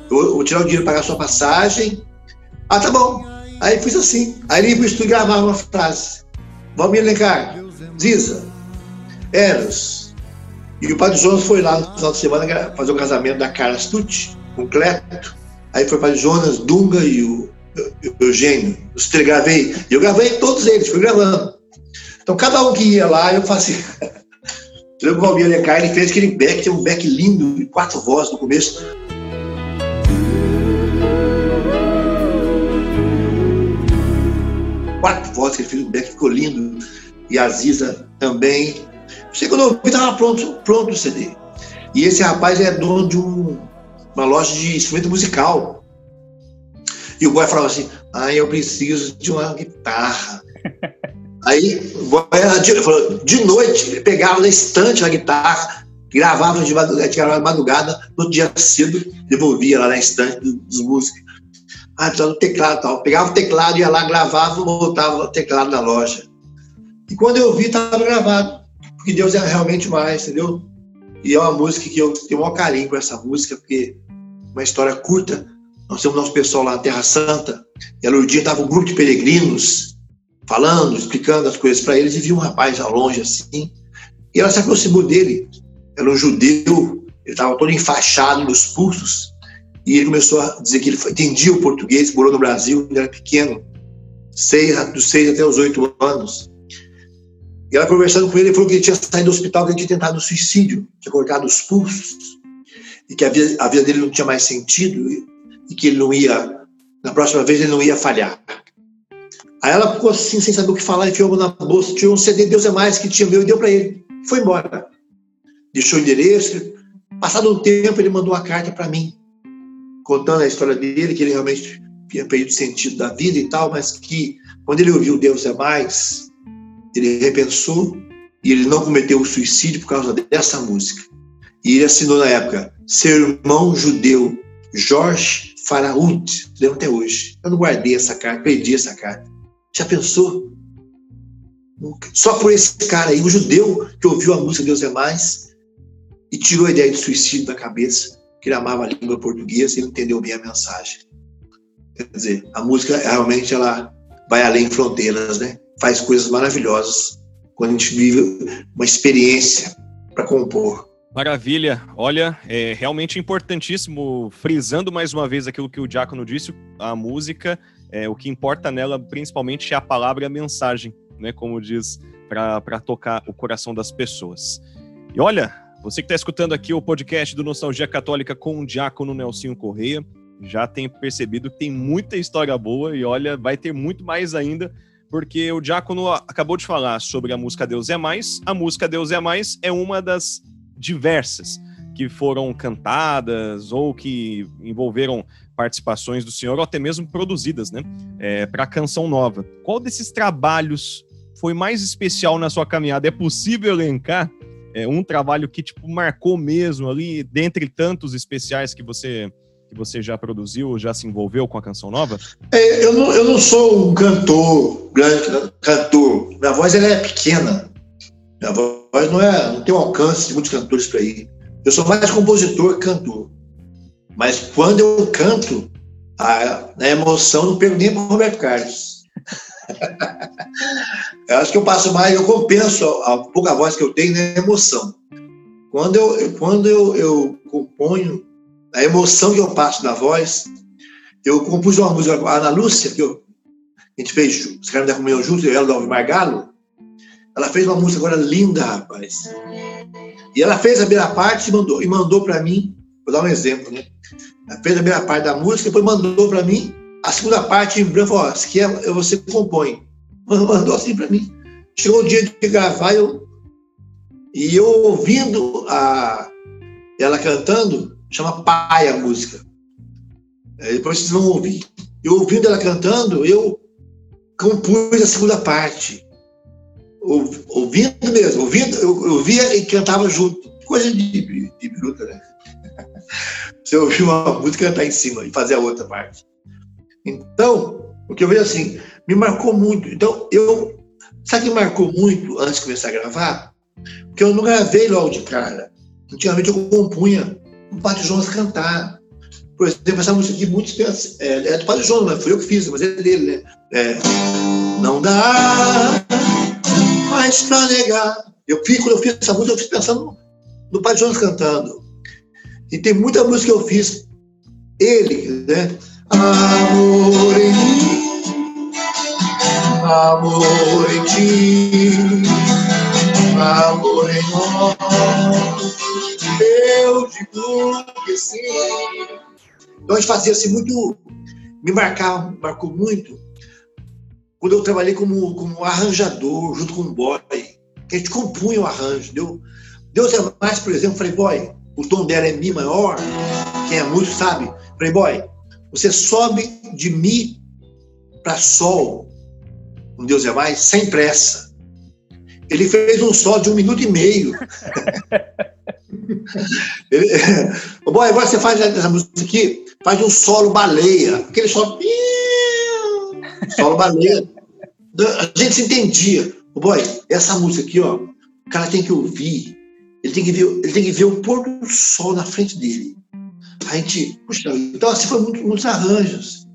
Eu, vou tirar o dinheiro, pagar a sua passagem. Ah, tá bom. Aí fiz assim. Aí ele pro estúdio gravar uma frase. Valmir Lencar, Ziza, Eros, e o Padre Jonas foi lá no final de semana fazer o casamento da Carla Stucci, com Cleto. Aí foi o Padre Jonas, Dunga e o, Eugênio. Os três gravei. Eu gravei todos eles, fui gravando. Então, cada um que ia lá, eu fazia. [LAUGHS] O Valmir Alencar, ele fez aquele back, tem um back lindo, quatro vozes no começo. Quatro vozes que ele fez, um back ficou lindo. E a Ziza também. Você quando eu ouvi, estava pronto, pronto o CD. E esse rapaz é dono de um, uma loja de instrumento musical. E o boy falava assim: ah, eu preciso de uma guitarra. [LAUGHS] Aí o boy de, falou, de noite, pegava na estante a guitarra, gravava de madrugada, gravava de madrugada, no dia cedo, devolvia lá na estante dos músicos. Ah, precisava do teclado tal. Pegava o teclado, ia lá, gravava, voltava o teclado na loja. E quando eu vi, estava gravado porque Deus é realmente mais, entendeu? E é uma música que eu tenho o maior carinho com essa música, porque é uma história curta. Nós temos nosso pessoal lá na Terra Santa, e a Lourdinha estava um grupo de peregrinos falando, explicando as coisas para eles, e viu um rapaz ao longe assim, e ela se aproximou dele. Era um judeu, ele estava todo enfaixado nos pulsos, e ele começou a dizer que ele entendia o português, morou no Brasil, ele era pequeno, seis, dos seis até os oito anos. E ela conversando com ele, ele falou que ele tinha saído do hospital, que ele tinha tentado suicídio, tinha cortado os pulsos, e que a vida, a vida dele não tinha mais sentido, e, e que ele não ia, na próxima vez, ele não ia falhar. Aí ela ficou assim, sem saber o que falar, enfiou na bolsa, tirou um CD Deus é Mais que tinha meu e deu para ele. Foi embora. Deixou o endereço. Passado um tempo, ele mandou uma carta para mim, contando a história dele, que ele realmente tinha perdido o sentido da vida e tal, mas que quando ele ouviu Deus é Mais, ele repensou e ele não cometeu o suicídio por causa dessa música. E ele assinou na época, seu irmão judeu, Jorge Faraúd, lembro até hoje. Eu não guardei essa carta, perdi essa carta. Já pensou? Só por esse cara aí, um judeu que ouviu a música Deus é Mais e tirou a ideia de suicídio da cabeça, que ele amava a língua portuguesa e não entendeu bem a mensagem. Quer dizer, a música realmente ela vai além fronteiras, né? Faz coisas maravilhosas quando a gente vive uma experiência para compor. Maravilha. Olha, é realmente importantíssimo, frisando mais uma vez aquilo que o Diácono disse, a música, é, o que importa nela principalmente é a palavra e a mensagem, né, como diz, para tocar o coração das pessoas. E olha, você que está escutando aqui o podcast do Nostalgia Católica com o Diácono Nelsinho Correia, já tem percebido que tem muita história boa e olha, vai ter muito mais ainda porque o Diácono acabou de falar sobre a música Deus é Mais. A música Deus é Mais é uma das diversas. que foram cantadas ou que envolveram participações do senhor, ou até mesmo produzidas, né? É, para Canção Nova. Qual desses trabalhos foi mais especial na sua caminhada? É possível elencar é, um trabalho que tipo marcou mesmo ali, dentre tantos especiais que você que você já produziu, já se envolveu com a canção nova? É, eu, não, eu não sou um cantor, grande cantor. Minha voz ela é pequena. Minha voz não, é, não tem um alcance de muitos cantores para ir. Eu sou mais compositor que cantor. Mas quando eu canto, a, a emoção não perco nem para o Roberto Carlos. [LAUGHS] eu acho que eu passo mais, eu compenso a, pouca voz que eu tenho na emoção. Quando eu, quando eu, eu componho, a emoção que eu passo na voz, eu compus uma música com a Ana Lúcia, que eu, a gente fez, escrevendo da Comunhão junto, eu e ela, do Margalo. Ela fez uma música agora linda, rapaz. E ela fez a primeira parte e mandou, e mandou para mim, vou dar um exemplo, né? Ela fez a primeira parte da música, depois mandou para mim a segunda parte em branco, falou, se quer, você compõe. [LAUGHS] Mandou assim para mim. Chegou o dia de gravar, eu, e eu ouvindo a, ela cantando, chama Pai a música. É, depois vocês vão ouvir. Eu ouvindo ela cantando, eu compus a segunda parte. Ouvindo mesmo, ouvindo, eu, eu via e cantava junto. Coisa de, de bruta, né? [LAUGHS] Você ouvir uma música cantar em cima e fazer a outra parte. Então, o que eu vejo assim, me marcou muito. Então, eu. Sabe o que marcou muito antes de começar a gravar? Porque eu não gravei logo de cara. Antigamente eu compunha o Padre Jonas cantar. Por exemplo, essa música aqui, muitos é, é do Padre Jonas, mas foi eu que fiz, mas é dele, né? É, não dá mais pra negar. Eu fiz, quando eu fiz essa música, eu fiz pensando no Padre Jonas cantando. E tem muita música que eu fiz, ele, né? Amor em mim, amor em ti, amor em nós, eu digo que sim. Então a gente fazia assim muito, me marcava, marcou muito, quando eu trabalhei como, como arranjador, junto com o boy, que a gente compunha o arranjo, deu, Deus é mais, por exemplo, falei, boy, o tom dela é Mi maior, quem é músico sabe, falei, boy, você sobe de Mi para Sol, um Deus é mais, sem pressa. Ele fez um sol de um minuto e meio. [LAUGHS] Ele, [LAUGHS] bom, agora você faz essa música aqui, faz um solo baleia, aquele solo. [LAUGHS] Solo baleia. A gente se entendia. Boy, essa música aqui, ó, o cara tem que ouvir, ele tem que ver, ele tem que ver o pôr do sol na frente dele. A gente, puxa, então assim foi muito, muitos arranjos.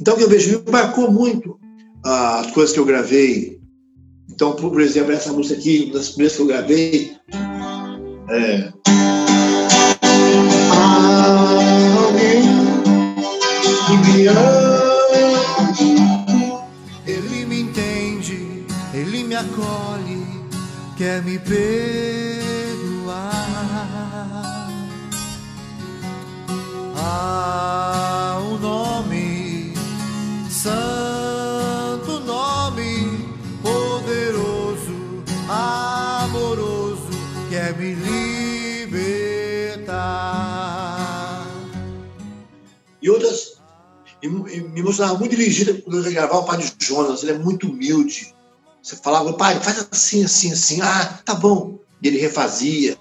Então o que eu vejo me marcou muito as coisas que eu gravei. Então, por exemplo, essa música aqui, uma das primeiras que eu gravei, é, quer me perdoar. Há um nome, santo nome, poderoso, amoroso, quer me libertar. E outras, me mostrava muito dirigida quando eu gravava o Padre Jonas, ele é muito humilde. Você falava, pai, faz assim, assim, assim, ah, tá bom. E ele refazia.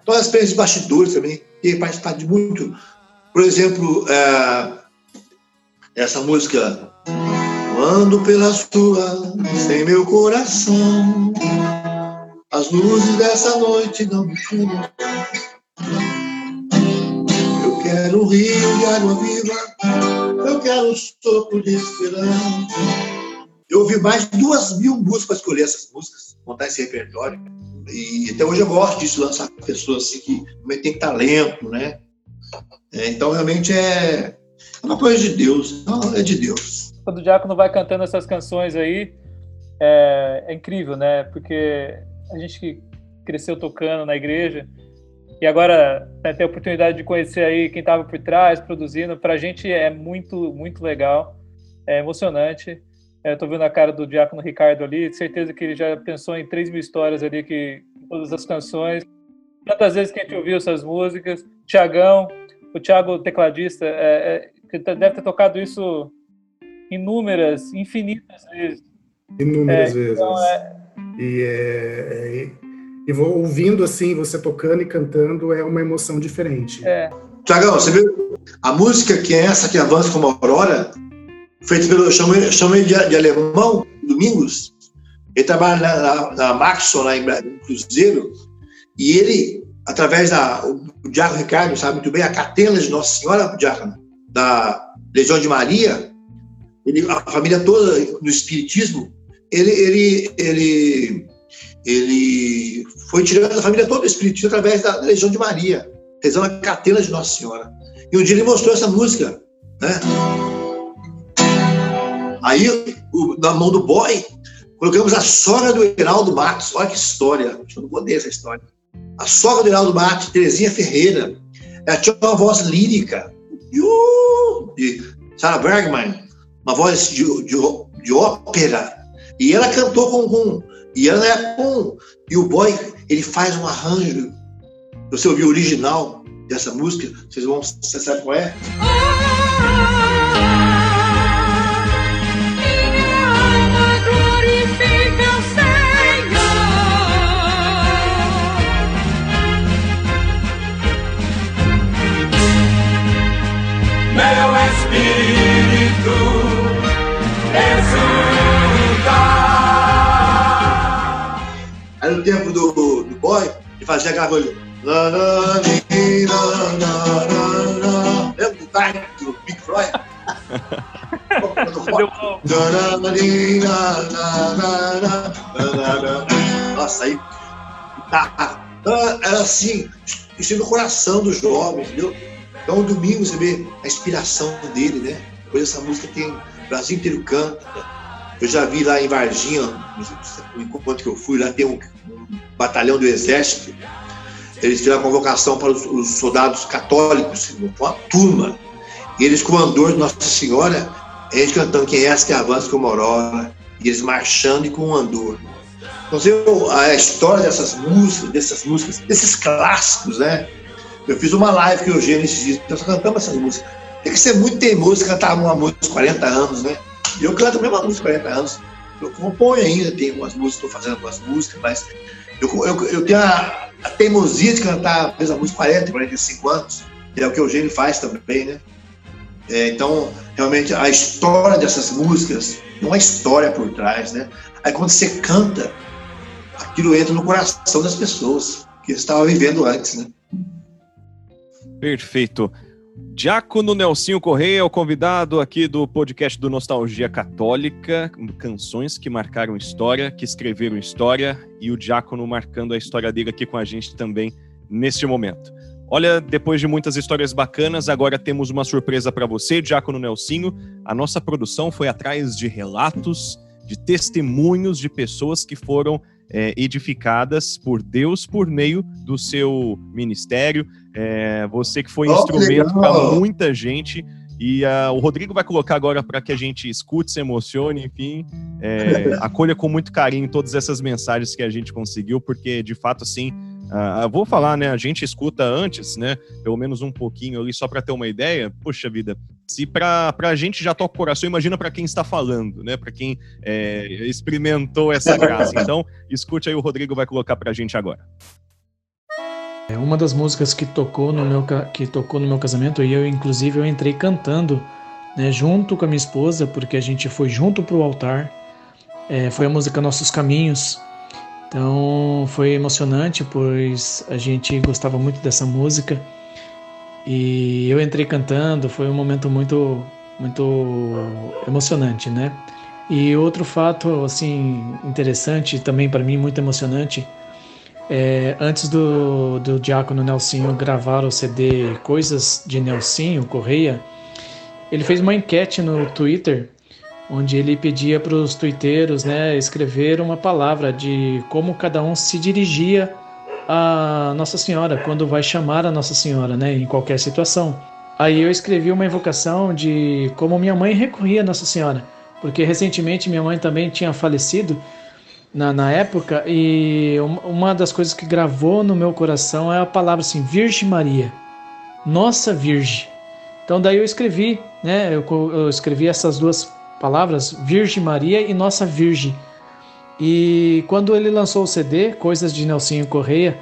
Então, as experiências de bastidores também, ele participava de muito. Por exemplo, é, essa música, Ando pelas ruas sem meu coração, as luzes dessa noite não me furam. Eu quero um rio de água viva, eu quero um sopro de esperança. Eu ouvi mais de duas mil músicas para escolher essas músicas, montar esse repertório. E até hoje eu gosto disso, lançar pessoas assim que também tem talento, né? É, então realmente é uma coisa de Deus, é de Deus. Quando o Diácono vai cantando essas canções aí, é, é incrível, né? Porque a gente que cresceu tocando na igreja e agora né, ter a oportunidade de conhecer aí quem estava por trás, produzindo, para a gente é muito, muito legal, é emocionante. É, eu tô vendo a cara do Diácono Ricardo ali, certeza que ele já pensou em 3 mil histórias ali, que todas as canções. Tantas vezes que a gente ouviu essas músicas. Tiagão, o Thiago, tecladista, é, é, deve ter tocado isso inúmeras, infinitas vezes. Inúmeras é, vezes. Então é... E, é, e vou ouvindo assim, você tocando e cantando, é uma emoção diferente. É. Tiagão, você viu? A música que é essa que avança como Aurora, feita pelo. Ele de, de alemão, Domingos. Ele trabalha na, na, na Maxon, lá em, Cruzeiro, e ele, através da. O, Diácono Ricardo sabe muito bem, a catena de Nossa Senhora, Diácono, da Legião de Maria, ele, a família toda no Espiritismo, ele, ele, ele, ele foi tirando a família toda do Espiritismo através da Legião de Maria, rezando a catena de Nossa Senhora. E um dia ele mostrou essa música, né? Aí, o, na mão do boy, colocamos a sogra do Heraldo Matos. Olha que história. Eu não contei essa história. A sogra do Heraldo Matos, Terezinha Ferreira. Ela tinha uma voz lírica. De Sarah Bergman. Uma voz de, de, de ópera. E ela cantou com, com e ela é com e o boy ele faz um arranjo. Você ouviu o original dessa música? Vocês vão, você sabe qual é? Aí no tempo do, do boy, ele fazia aquela coisa. Lembra do time do Big Floyd? Nossa, aí. Tá, era assim, isso é no coração do jovem, entendeu? Então, domingo você vê a inspiração dele, né? Depois essa música tem. O Brasil inteiro canta. Eu já vi lá em Varginha, enquanto que eu fui, lá tem um, um batalhão do Exército. Eles fizeram a convocação para os, os soldados católicos, uma turma. E eles com o andor Nossa Senhora, gente cantando Quem é essa que avança como aurora, e eles marchando e com o andor. Então, a história dessas músicas, dessas músicas, desses clássicos, né? Eu fiz uma live que o Eugênio esses dias, nós cantamos essas músicas. Tem que ser muito teimoso cantar uma música aos 40 anos, né? E eu canto a mesma música há 40 anos. Eu componho ainda, tenho algumas músicas, estou fazendo algumas músicas, mas eu, eu, eu tenho a, a, teimosia de cantar a mesma música 40, 45 anos, que é o que o Eugênio faz também, né? É, então, realmente, a história dessas músicas, há história por trás, né? Aí quando você canta, aquilo entra no coração das pessoas, que estavam vivendo antes, né? Perfeito. Diácono Nelsinho Correia o convidado aqui do podcast do Nostalgia Católica, canções que marcaram história, que escreveram história, e o Diácono marcando a história dele aqui com a gente também neste momento. Olha, depois de muitas histórias bacanas, agora temos uma surpresa para você, Diácono Nelsinho. A nossa produção foi atrás de relatos, de testemunhos de pessoas que foram é, edificadas por Deus por meio do seu ministério. É, você que foi oh, instrumento para muita gente. E uh, o Rodrigo vai colocar agora para que a gente escute, se emocione, enfim, é, [LAUGHS] acolha com muito carinho todas essas mensagens que a gente conseguiu, porque de fato, assim, Uh, vou falar, né? A gente escuta antes, né? Pelo menos um pouquinho ali, só para ter uma ideia. Puxa vida, se para a gente já toca o coração, imagina para quem está falando, né? Para quem é, experimentou essa [LAUGHS] graça. Então, escute aí, o Rodrigo vai colocar para a gente agora. É uma das músicas que tocou no meu que tocou no meu casamento e eu inclusive eu entrei cantando, né, junto com a minha esposa, porque a gente foi junto para o altar. É, foi a música Nossos Caminhos então foi emocionante, pois a gente gostava muito dessa música e eu entrei cantando, foi um momento muito muito emocionante, né? E outro fato assim interessante também para mim muito emocionante é, antes do, do Diácono Nelsinho gravar o CD Coisas de Nelsinho Correia, ele fez uma enquete no Twitter onde ele pedia para os tuiteiros né, escrever uma palavra de como cada um se dirigia a Nossa Senhora quando vai chamar a Nossa Senhora, né, em qualquer situação. Aí eu escrevi uma invocação de como minha mãe recorria a Nossa Senhora, porque recentemente minha mãe também tinha falecido na, na época e uma das coisas que gravou no meu coração é a palavra assim, Virgem Maria, Nossa Virgem. Então daí eu escrevi, né? Eu, eu escrevi essas duas palavras, Virgem Maria e Nossa Virgem. E quando ele lançou o CD, Coisas de Nelsinho Correia,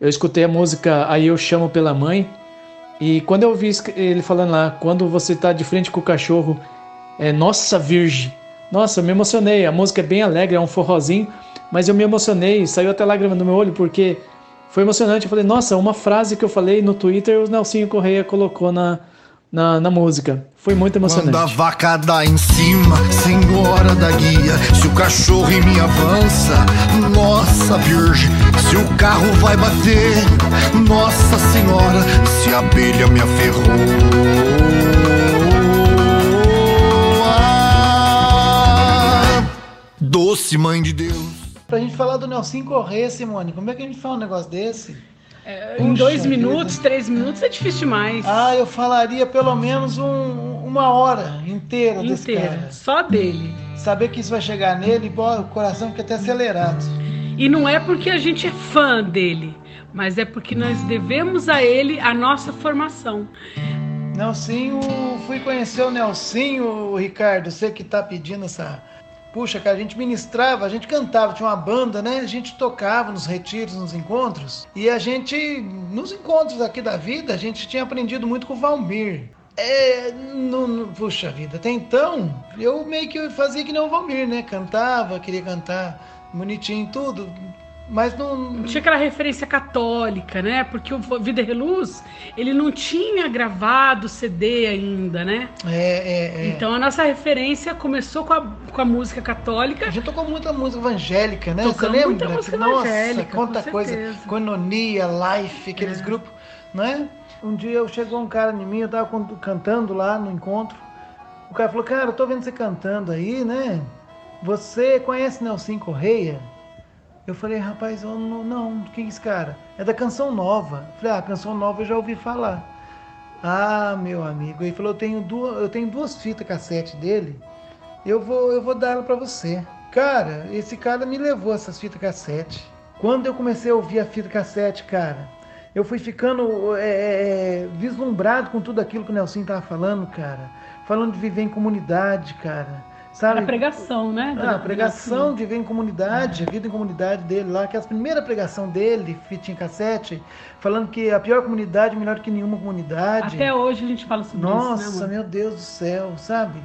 eu escutei a música Aí Eu Chamo Pela Mãe. E quando eu ouvi ele falando lá, quando você está de frente com o cachorro, é Nossa Virgem. Nossa, eu me emocionei. A música é bem alegre, é um forrozinho, mas eu me emocionei, saiu até lágrima no meu olho, porque foi emocionante. Eu falei, nossa, uma frase que eu falei no Twitter, o Nelsinho Correia colocou na, na, na música. Foi muito emocionante. Quando a vaca dá em cima, senhora da guia, se o cachorro em mim avança, nossa virgem, se o carro vai bater, nossa senhora, se a abelha me aferrou. Doce mãe de Deus. Pra gente falar do Nelson Corrêa, Simone, como é que a gente fala um negócio desse? É, em dois minutos, vida. três minutos é difícil demais. Ah, eu falaria pelo menos um, uma hora inteira, inteira desse cara. Só dele. Saber que isso vai chegar nele, o coração fica até acelerado. E não é porque a gente é fã dele, mas é porque nós devemos a ele a nossa formação. Nelsinho, fui conhecer o Nelsinho, Ricardo, você que tá pedindo essa Puxa, cara, a gente ministrava, a gente cantava, tinha uma banda, né? A gente tocava nos retiros, nos encontros. E a gente, nos encontros aqui da vida, a gente tinha aprendido muito com o Valmir. É, no, puxa vida, até então, eu meio que fazia que nem o Valmir, né? Cantava, queria cantar bonitinho tudo, mas não... Tinha aquela referência católica, né? Porque o Vida Reluz, ele não tinha gravado CD ainda, né? É, é, é. Então a nossa referência começou com a, com a música católica. A gente tocou muita música evangélica, né? Tocamos Você lembra? Muita música nossa, evangélica, quanta coisa. Cononia, Life, aqueles é. grupos, né? Um dia eu chegou um cara em mim, eu tava cantando lá no encontro. O cara falou, cara, eu tô vendo você cantando aí, né? Você conhece Nelson Correia? Eu falei, rapaz, eu não, não, quem é esse cara? É da Canção Nova. Eu falei, ah, Canção Nova eu já ouvi falar. Ah, meu amigo, ele falou, eu tenho duas, eu tenho duas fitas cassete dele, eu vou, eu vou dar ela para você. Cara, esse cara me levou essas fitas cassete. Quando eu comecei a ouvir a fita cassete, cara, eu fui ficando é, é, vislumbrado com tudo aquilo que o Nelson tava falando, cara. Falando de viver em comunidade, cara Sabe? A pregação, né? Ah, a pregação de ver em comunidade, a vida em comunidade dele lá, que a primeira pregação dele, fitinha cassete, falando que a pior comunidade é melhor que nenhuma comunidade. Até hoje a gente fala sobre Nossa, isso, né, meu Deus do céu, sabe?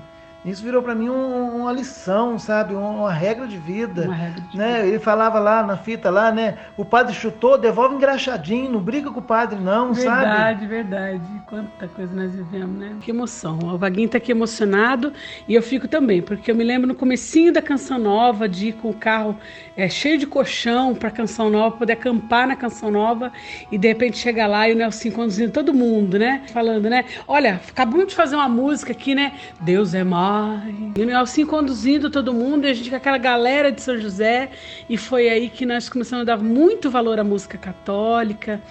Isso virou para mim um, uma lição, sabe? Uma, regra de vida. Regra de né? Vida. Ele falava lá na fita lá, né? O padre chutou, devolve engraxadinho, não briga com o padre, não, verdade, sabe? Verdade, verdade. Quanta coisa nós vivemos, né? Que emoção. O Vaguinho tá aqui emocionado e eu fico também, porque eu me lembro no comecinho da Canção Nova, de ir com o carro é, cheio de colchão para Canção Nova, poder acampar na Canção Nova e de repente chegar lá e o Nelson conduzindo todo mundo, né? Falando, né? Olha, acabamos de fazer uma música aqui, né? Deus é mais e o Nelson conduzindo todo mundo, e a gente com aquela galera de São José, e foi aí que nós começamos a dar muito valor à música católica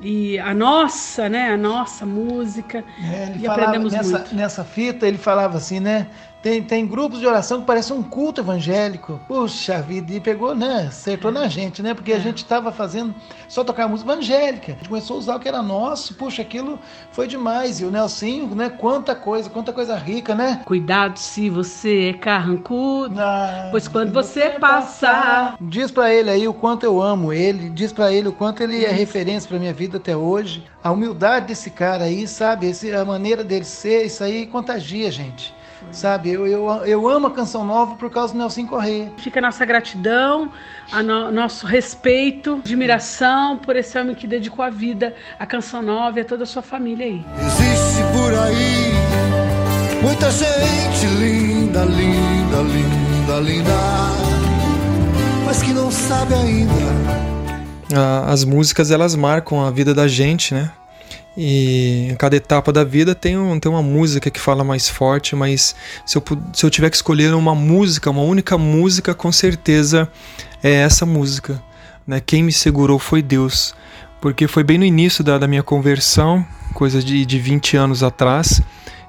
e a nossa, né, a nossa música. É, ele e aprendemos nessa, muito. Nessa fita ele falava assim, né? Tem, tem grupos de oração que parecem um culto evangélico. Puxa vida, e pegou, né? Acertou na gente, né? Porque a é. gente estava fazendo só tocar música evangélica. A gente começou a usar o que era nosso. Puxa, aquilo foi demais. E o Nelsinho, né? Quanta coisa, quanta coisa rica, né? Cuidado se você é carrancudo, ah, pois quando você, você passar... Diz para ele aí o quanto eu amo ele, diz para ele o quanto ele é referência para minha vida até hoje. A humildade desse cara aí, sabe? Esse, a maneira dele ser, isso aí contagia, gente. Sabe, eu, eu, eu amo a Canção Nova por causa do Nelson Correia. Fica a nossa gratidão, a no, nosso respeito, admiração por esse homem que dedicou a vida à Canção Nova e a toda a sua família aí. Existe por aí muita gente linda, linda, linda, linda, mas que não sabe ainda. As músicas elas marcam a vida da gente, né? E em cada etapa da vida tem, um, tem uma música que fala mais forte, mas se eu, se eu tiver que escolher uma música, uma única música, com certeza é essa música. Né? Quem me segurou foi Deus. Porque foi bem no início da, da minha conversão, coisa de, de 20 anos atrás.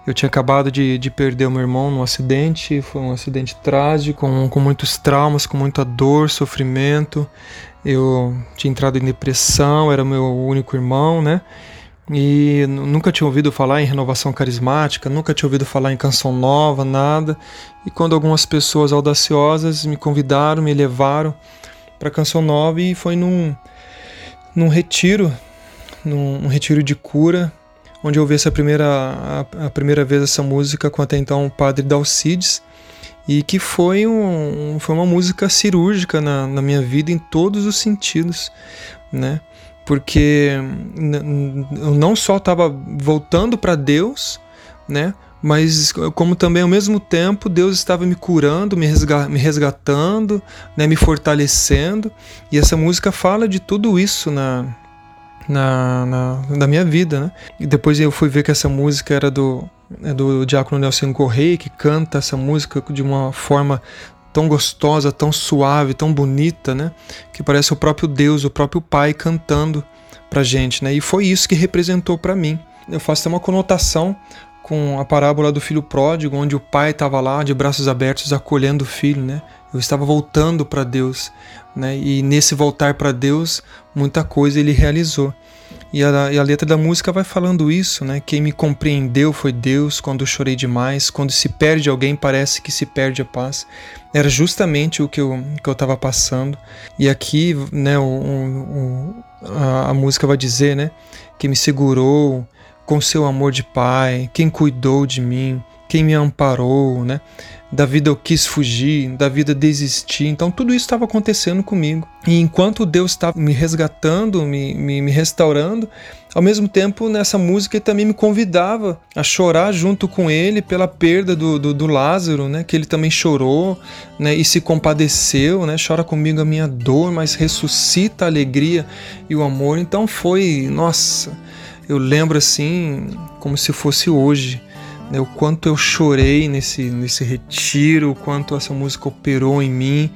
Eu tinha acabado de, de perder o meu irmão num acidente, foi um acidente trágico, com, com muitos traumas, com muita dor, sofrimento. Eu tinha entrado em depressão, era meu único irmão, né? E nunca tinha ouvido falar em renovação carismática, nunca tinha ouvido falar em canção nova, nada. E quando algumas pessoas audaciosas me convidaram, me levaram para canção nova e foi num, num retiro, num um retiro de cura, onde eu ouvi essa primeira, a, a, primeira vez essa música com até então o padre Dalcides, e que foi, um, foi uma música cirúrgica na, na minha vida em todos os sentidos, né? Porque eu não só estava voltando para Deus, né? Mas como também ao mesmo tempo Deus estava me curando, me, resgatando, né, me fortalecendo. E essa música fala de tudo isso na, na, na, na, minha vida, né? E depois eu fui ver que essa música era do, é do Diácono Nelson Correia, que canta essa música de uma forma tão gostosa, tão suave, tão bonita, né? Que parece o próprio Deus, o próprio Pai cantando pra gente, né? E foi isso que representou para mim. Eu faço até uma conotação com a parábola do filho pródigo, onde o pai estava lá de braços abertos acolhendo o filho, né? Eu estava voltando para Deus, né? E nesse voltar para Deus, muita coisa ele realizou. E a, e a, letra da música vai falando isso, né? Quem me compreendeu foi Deus quando chorei demais. Quando se perde alguém, parece que se perde a paz. Era justamente o que eu que eu estava passando. E aqui, né? O, o, a, a música vai dizer, né? Que me segurou, com seu amor de pai, quem cuidou de mim, quem me amparou, né? Da vida eu quis fugir, da vida desisti. Então tudo isso estava acontecendo comigo. E enquanto Deus estava me resgatando, me, me, me, restaurando, ao mesmo tempo nessa música ele também me convidava a chorar junto com ele pela perda do, do, do Lázaro, né? Que ele também chorou, né? E se compadeceu, né? Chora comigo a minha dor, mas ressuscita a alegria e o amor. Então foi, nossa eu lembro assim como se fosse hoje, né, o quanto eu chorei nesse, nesse retiro, o quanto essa música operou em mim,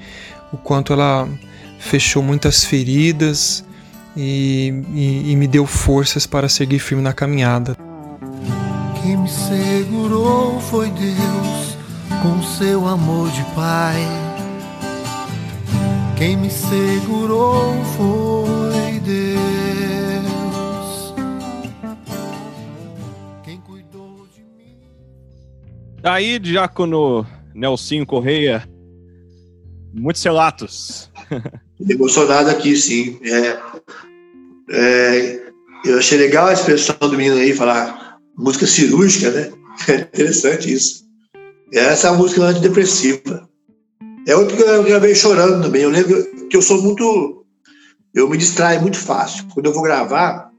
o quanto ela fechou muitas feridas e, e, e me deu forças para seguir firme na caminhada. Quem me segurou foi Deus com seu amor de Pai. Quem me segurou foi Aí, Diácono Nelsinho Correia, muitos relatos. [LAUGHS] Emocionado aqui, sim. É, é, eu achei legal a expressão do menino aí, falar música cirúrgica, né? [LAUGHS] É interessante isso. Essa é a música antidepressiva. É outra que eu gravei chorando também. Eu lembro que eu sou muito. Eu me distraio muito fácil. Quando eu vou gravar,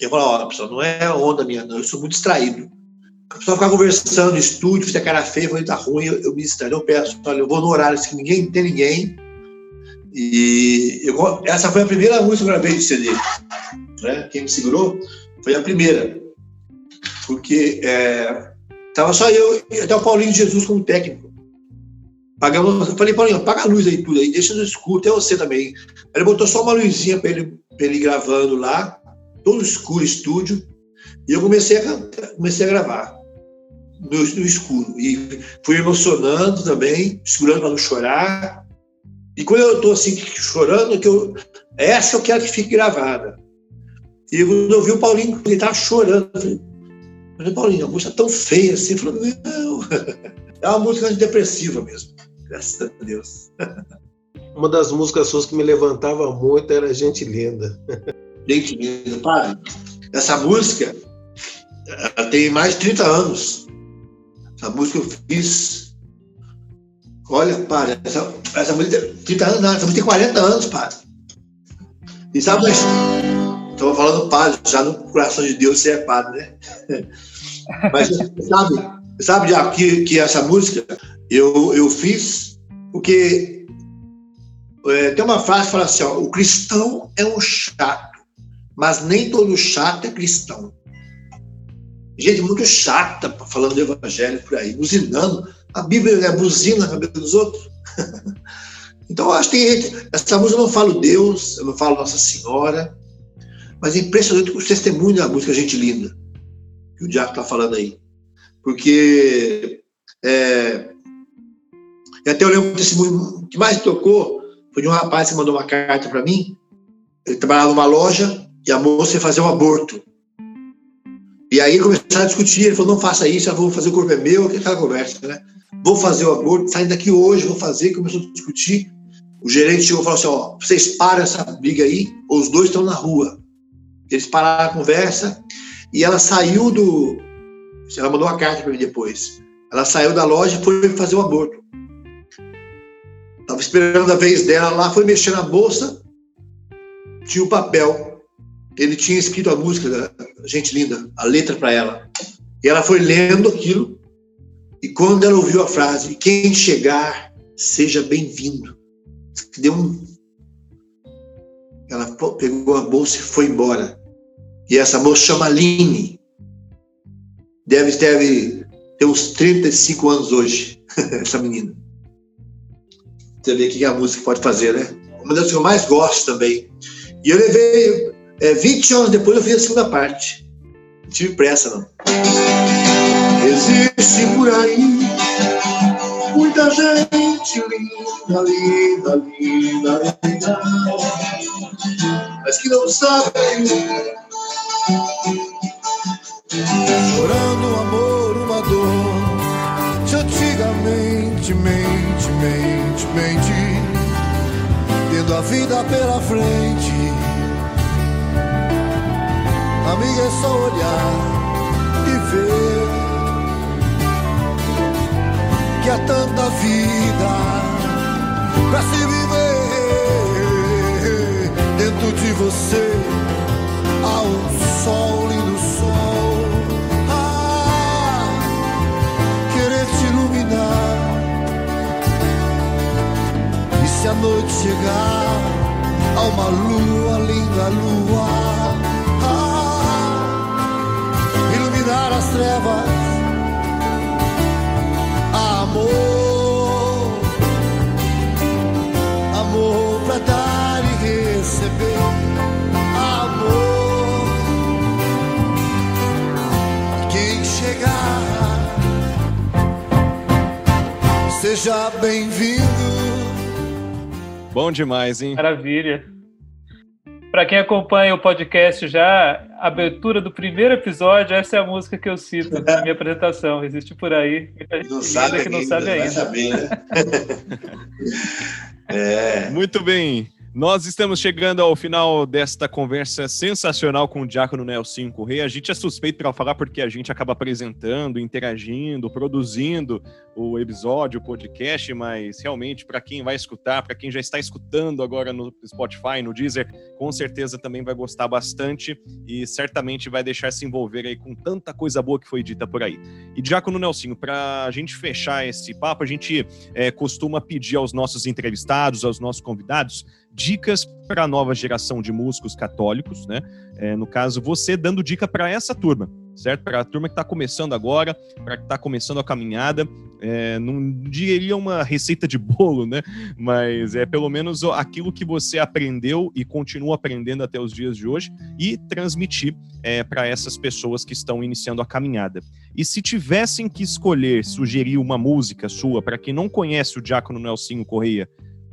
eu falo: ó, pessoal, não é onda minha, não. Eu sou muito distraído a pessoa ficar conversando estúdio, fizer cara feia, falei, tá ruim, eu, eu me distraio, eu peço, olha, eu vou no horário que ninguém tem ninguém. E eu, essa foi a primeira música que eu gravei de CD. Né? Quem me segurou foi a primeira. Porque é, tava só eu e até o Paulinho Jesus como técnico. Pagamos, eu falei, Paulinho, apaga a luz aí tudo aí, deixa no escuro, até você também. Ele botou só uma luzinha para ele, ele gravando lá, todo escuro, estúdio. E eu comecei a, comecei a gravar no, no escuro. E fui emocionando também, segurando para não chorar. E quando eu estou assim, chorando, que eu, é essa eu quero que fique gravada. E quando eu vi o Paulinho, ele estava chorando. Eu falei, mas Paulinho, a música é tão feia assim. Eu falei, não, [LAUGHS] é uma música depressiva mesmo. Graças a Deus. [LAUGHS] Uma das músicas suas que me levantava muito era Gente Linda. [LAUGHS] Gente Linda, pai. Essa música, tem mais de 30 anos. Essa música eu fiz. Olha, padre, essa, essa música tem 30 anos, não, essa música tem 40 anos, padre. E sabe, mas. Estava falando padre, já no coração de Deus você é padre, né? [LAUGHS] Mas sabe, sabe que, que essa música eu, eu fiz porque é, tem uma frase que fala assim: ó, o cristão é um chato, mas nem todo chato é cristão gente muito chata falando do evangelho por aí, buzinando. A Bíblia é buzina na cabeça dos outros. [LAUGHS] então, eu acho que gente. Essa música eu não falo Deus, eu não falo Nossa Senhora, mas é impressionante o testemunho da música Gente Linda, que o Diaco está falando aí. porque é, até eu lembro desse o que mais tocou foi de um rapaz que mandou uma carta para mim. Ele trabalhava numa loja e a moça ia fazer um aborto. E aí começaram a discutir. Ele falou: não faça isso, vou fazer o corpo é meu, aquela conversa, né? Vou fazer o aborto, saindo daqui hoje, vou fazer. Começou a discutir. O gerente chegou e falou assim: ó, vocês param essa briga aí, ou os dois estão na rua. Eles pararam a conversa e ela saiu do. Ela mandou uma carta para mim depois. Ela saiu da loja e foi fazer o aborto. Estava esperando a vez dela lá, foi mexer na bolsa, tinha o papel. Ele tinha escrito a música da Gente Linda, a letra para ela. E ela foi lendo aquilo. E quando ela ouviu a frase, quem chegar, seja bem-vindo. Deu um. Ela pegou a bolsa e foi embora. E essa moça chama Aline. Deve, deve ter uns 35 anos hoje, [LAUGHS] essa menina. Você vê o que a música pode fazer, né? Uma das que eu mais gosto também. E eu levei, é, 20 anos depois eu fiz a segunda parte. Não tive pressa, não. Existe por aí muita gente linda, linda, linda, linda, mas que não sabe Chorando um amor, uma dor. De antigamente, mente, mente, mente. Tendo a vida pela frente Amiga, é só olhar e ver Que há tanta vida pra se viver. Dentro de você há um sol, lindo sol. Ah, Querer te iluminar. E se a noite chegar Há uma lua, linda lua Iluminar as trevas Amor Amor pra dar e receber amor. Quem chegar, seja bem-vindo. Bom demais, hein? Maravilha. Para quem acompanha o podcast já, abertura do primeiro episódio, essa é a música que eu cito na minha apresentação. Existe por aí. Muita gente Não sabe que não ainda, sabe vai ainda. saber, né? [LAUGHS] é. Muito bem. Nós estamos chegando ao final desta conversa sensacional com o Diácono Nelson Correia. A gente é suspeito para falar porque a gente acaba apresentando, interagindo, produzindo o episódio, o podcast, mas realmente para quem vai escutar, para quem já está escutando agora no Spotify, no Deezer, com certeza também vai gostar bastante e certamente vai deixar se envolver aí com tanta coisa boa que foi dita por aí. E Diácono Nelson, para a gente fechar esse papo, a gente eh, costuma pedir aos nossos entrevistados, aos nossos convidados, dicas para a nova geração de músicos católicos, né? É, no caso, você dando dica para essa turma, certo? Para a turma que está começando agora, para que está começando a caminhada. É, não diria uma receita de bolo, né? Mas é pelo menos aquilo que você aprendeu e continua aprendendo até os dias de hoje e transmitir é, para essas pessoas que estão iniciando a caminhada. E se tivessem que escolher, sugerir uma música sua para quem não conhece o Diácono Nelsinho Correia,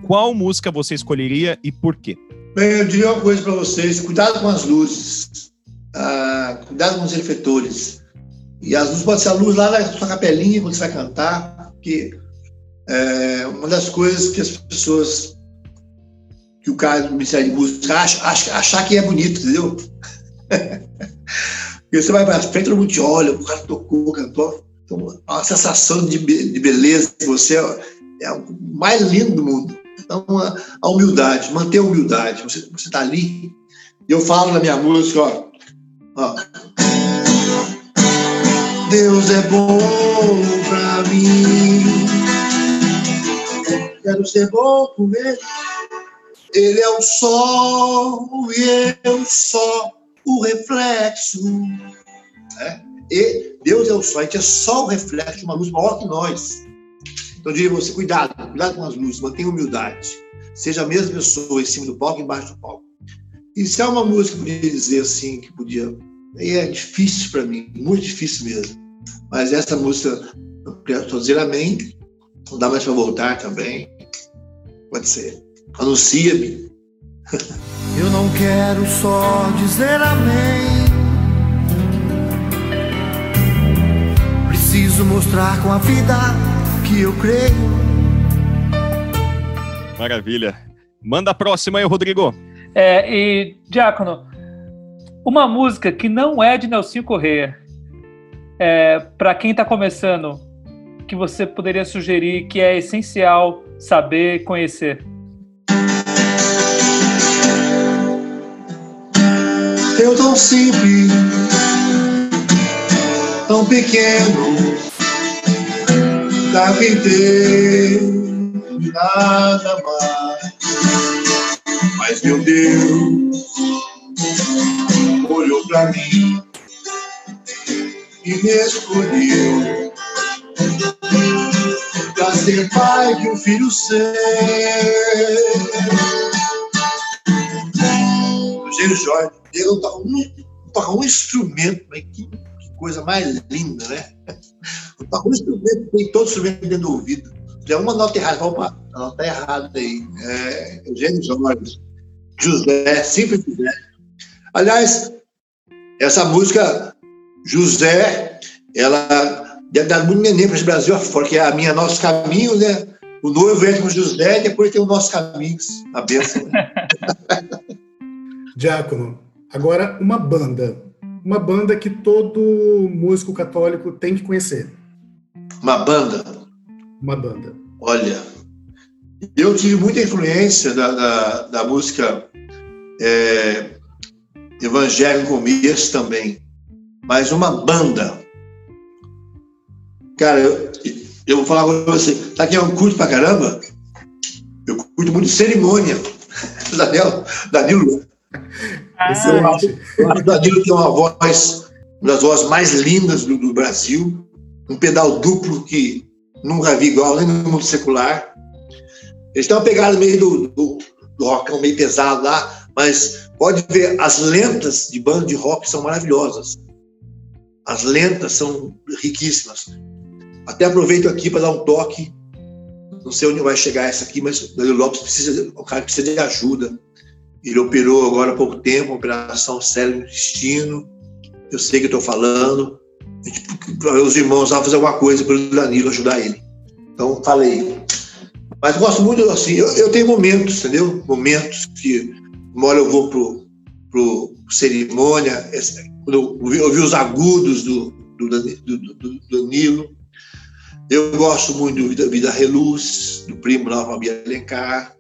qual música você escolheria e por quê? Bem, eu diria uma coisa para vocês: cuidado com as luzes, ah, cuidado com os refletores. E as luzes pode ser a luz lá na sua capelinha quando você vai cantar, porque é uma das coisas que as pessoas, que o cara do Ministério de Música acha, acha, achar que é bonito, entendeu? [LAUGHS] Porque você vai para frente, todo mundo te olha, o cara tocou, cantou. Então, a sensação de, de beleza de você é, é o mais lindo do mundo. Então, a, a humildade, manter a humildade. Você está ali. E eu falo na minha música, ó, ó. Deus é bom pra mim. Quero ser bom com ele. Ele é o sol e eu só o reflexo. né? E Deus é o sol, a gente é só o reflexo de uma luz maior que nós. Então eu diria a você, cuidado, cuidado com as luzes, mantenha humildade. Seja a mesma pessoa em cima do palco e embaixo do palco. E se há uma música que eu podia dizer assim, que podia. aí É difícil para mim, muito difícil mesmo. Mas essa música, estou dizer amém, não dá mais para voltar também. Pode ser. Anuncia-me. [LAUGHS] Eu não quero só dizer amém. Preciso mostrar com a vida que eu creio. Maravilha. Manda a próxima aí, Rodrigo. É, e, Diácono, uma música que não é de Nelsinho Corrêa, é, para quem está começando, que você poderia sugerir que é essencial saber, conhecer? Eu tão simples, tão pequeno, carpinteiro, nada mais. Mas meu Deus olhou pra mim e me escolheu pra ser pai de um filho seu. Eugênio Jorge, ele não toca um, toca um instrumento, mas que, coisa mais linda, né? Um instrumento, tem todo instrumento dentro do ouvido. Já uma nota errada, opa, a nota tá errada aí. É, Eugênio Jorge, José, sempre José. Aliás, essa música, José, ela deve dar muito neném para esse Brasil afora, que é a minha Nosso Caminho, né? O noivo entra com José e depois tem o Nosso Caminhos, a bênção. Né? [LAUGHS] Diácono, agora uma banda. Uma banda que todo músico católico tem que conhecer. Uma banda? Uma banda. Olha, eu tive muita influência da, da, da música é, evangélica no começo também. Mas uma banda. Cara, eu, eu vou falar com você. Sabe quem eu curto pra caramba? Eu curto muito cerimônia. [LAUGHS] Daniel, Danilo ah. Acho que o Danilo tem uma voz, uma das vozes mais lindas do, do, Brasil, um pedal duplo que nunca vi igual, nem no mundo secular. Eles estão pegados meio do, do, do rockão meio pesado lá, mas pode ver, as lentas de banda de rock são maravilhosas. As lentas são riquíssimas. Até aproveito aqui para dar um toque. Não sei onde vai chegar essa aqui, mas o Lopes precisa, o cara precisa de ajuda. Ele operou agora há pouco tempo, operação cérebro intestino. Eu sei que estou falando. Os irmãos lá fazer alguma coisa para o Danilo ajudar ele. Então, falei. Mas gosto muito, assim, eu, eu tenho momentos, entendeu? Momentos que, uma hora eu vou pro, pro cerimônia, quando eu ouvi, os agudos do, do, do, do, Danilo. Eu gosto muito do Vida, Vida Reluz, do primo lá, Fabiano Alencar,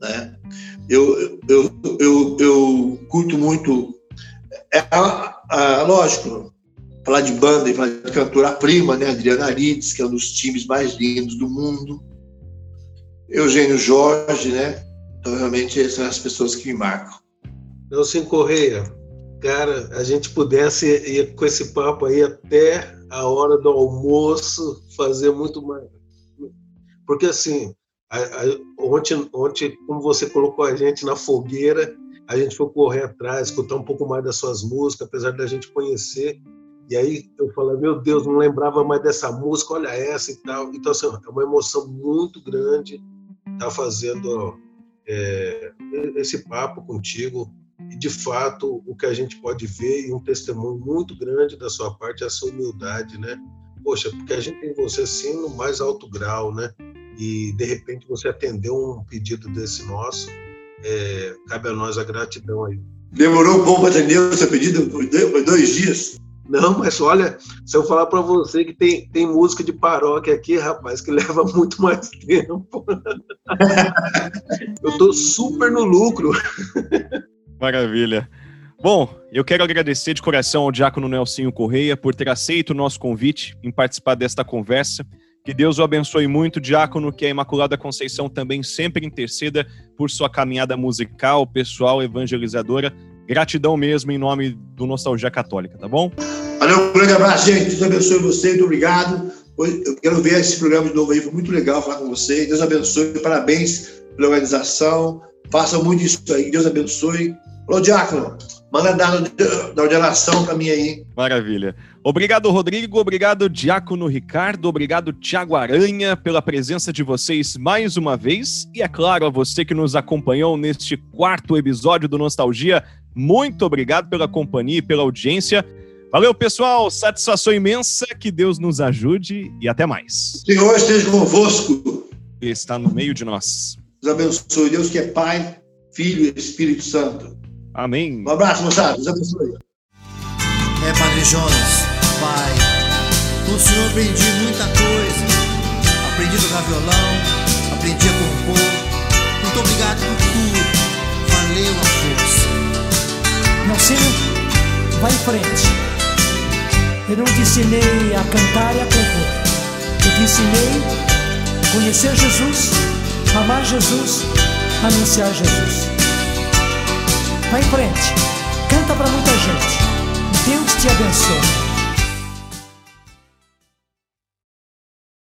né? Eu, eu, eu, eu curto muito. É, é, lógico, falar de banda e falar de cantora prima, né? Adriana Arides, que é um dos times mais lindos do mundo. Eugênio Jorge, né? Então, realmente, essas são as pessoas que me marcam. Nelson Correia, cara, a gente pudesse ir com esse papo aí até a hora do almoço, fazer muito mais. Porque, assim, ontem, ontem, como você colocou a gente na fogueira, a gente foi correr atrás, escutar um pouco mais das suas músicas, apesar da gente conhecer. E aí eu falei, meu Deus, não lembrava mais dessa música, olha essa e tal. Então, assim, é uma emoção muito grande estar tá fazendo é, esse papo contigo. E, de fato, o que a gente pode ver e um testemunho muito grande da sua parte é a sua humildade, né? Poxa, porque a gente tem você, sim, no mais alto grau, né? E de repente você atendeu um pedido desse nosso, é, cabe a nós a gratidão aí. Demorou um bom para atender o seu pedido? Foi dois dias? Não, mas olha, se eu falar para você que tem, tem música de paróquia aqui, rapaz, que [LAUGHS] leva muito mais tempo. eu estou super no lucro. Maravilha. Bom, eu quero agradecer de coração ao Diácono Nelsinho Correia por ter aceito o nosso convite em participar desta conversa. Que Deus o abençoe muito, diácono, que a Imaculada Conceição também sempre interceda por sua caminhada musical, pessoal, evangelizadora. Gratidão mesmo em nome do Nostalgia Católica, tá bom? Valeu, um grande abraço, gente. Deus abençoe você, muito obrigado. Eu quero ver esse programa de novo aí, foi muito legal falar com você. Deus abençoe, parabéns pela organização. Façam muito isso aí, Deus abençoe. Alô, Diácono, Manda dar da ordenação para mim aí. Maravilha. Obrigado, Rodrigo. Obrigado, Diácono Ricardo. Obrigado, Tiago Aranha, pela presença de vocês mais uma vez. E é claro, a você que nos acompanhou neste quarto episódio do Nostalgia. Muito obrigado pela companhia e pela audiência. Valeu, pessoal. Satisfação imensa. Que Deus nos ajude e até mais. Senhor esteja convosco. Está no meio de nós. Deus abençoe. Deus que é Pai, Filho e Espírito Santo. Amém. Um abraço, moçada. Deus abençoe. É, Padre Jonas, pai, o senhor aprendi muita coisa. Aprendi a tocar violão, aprendi a compor. Muito obrigado por tudo. Valeu a força. Nelsinho, vai em frente. Eu não te ensinei a cantar e a compor. Eu te ensinei a conhecer Jesus, amar Jesus, anunciar Jesus. Vai em frente, canta para muita gente. Deus te abençoe.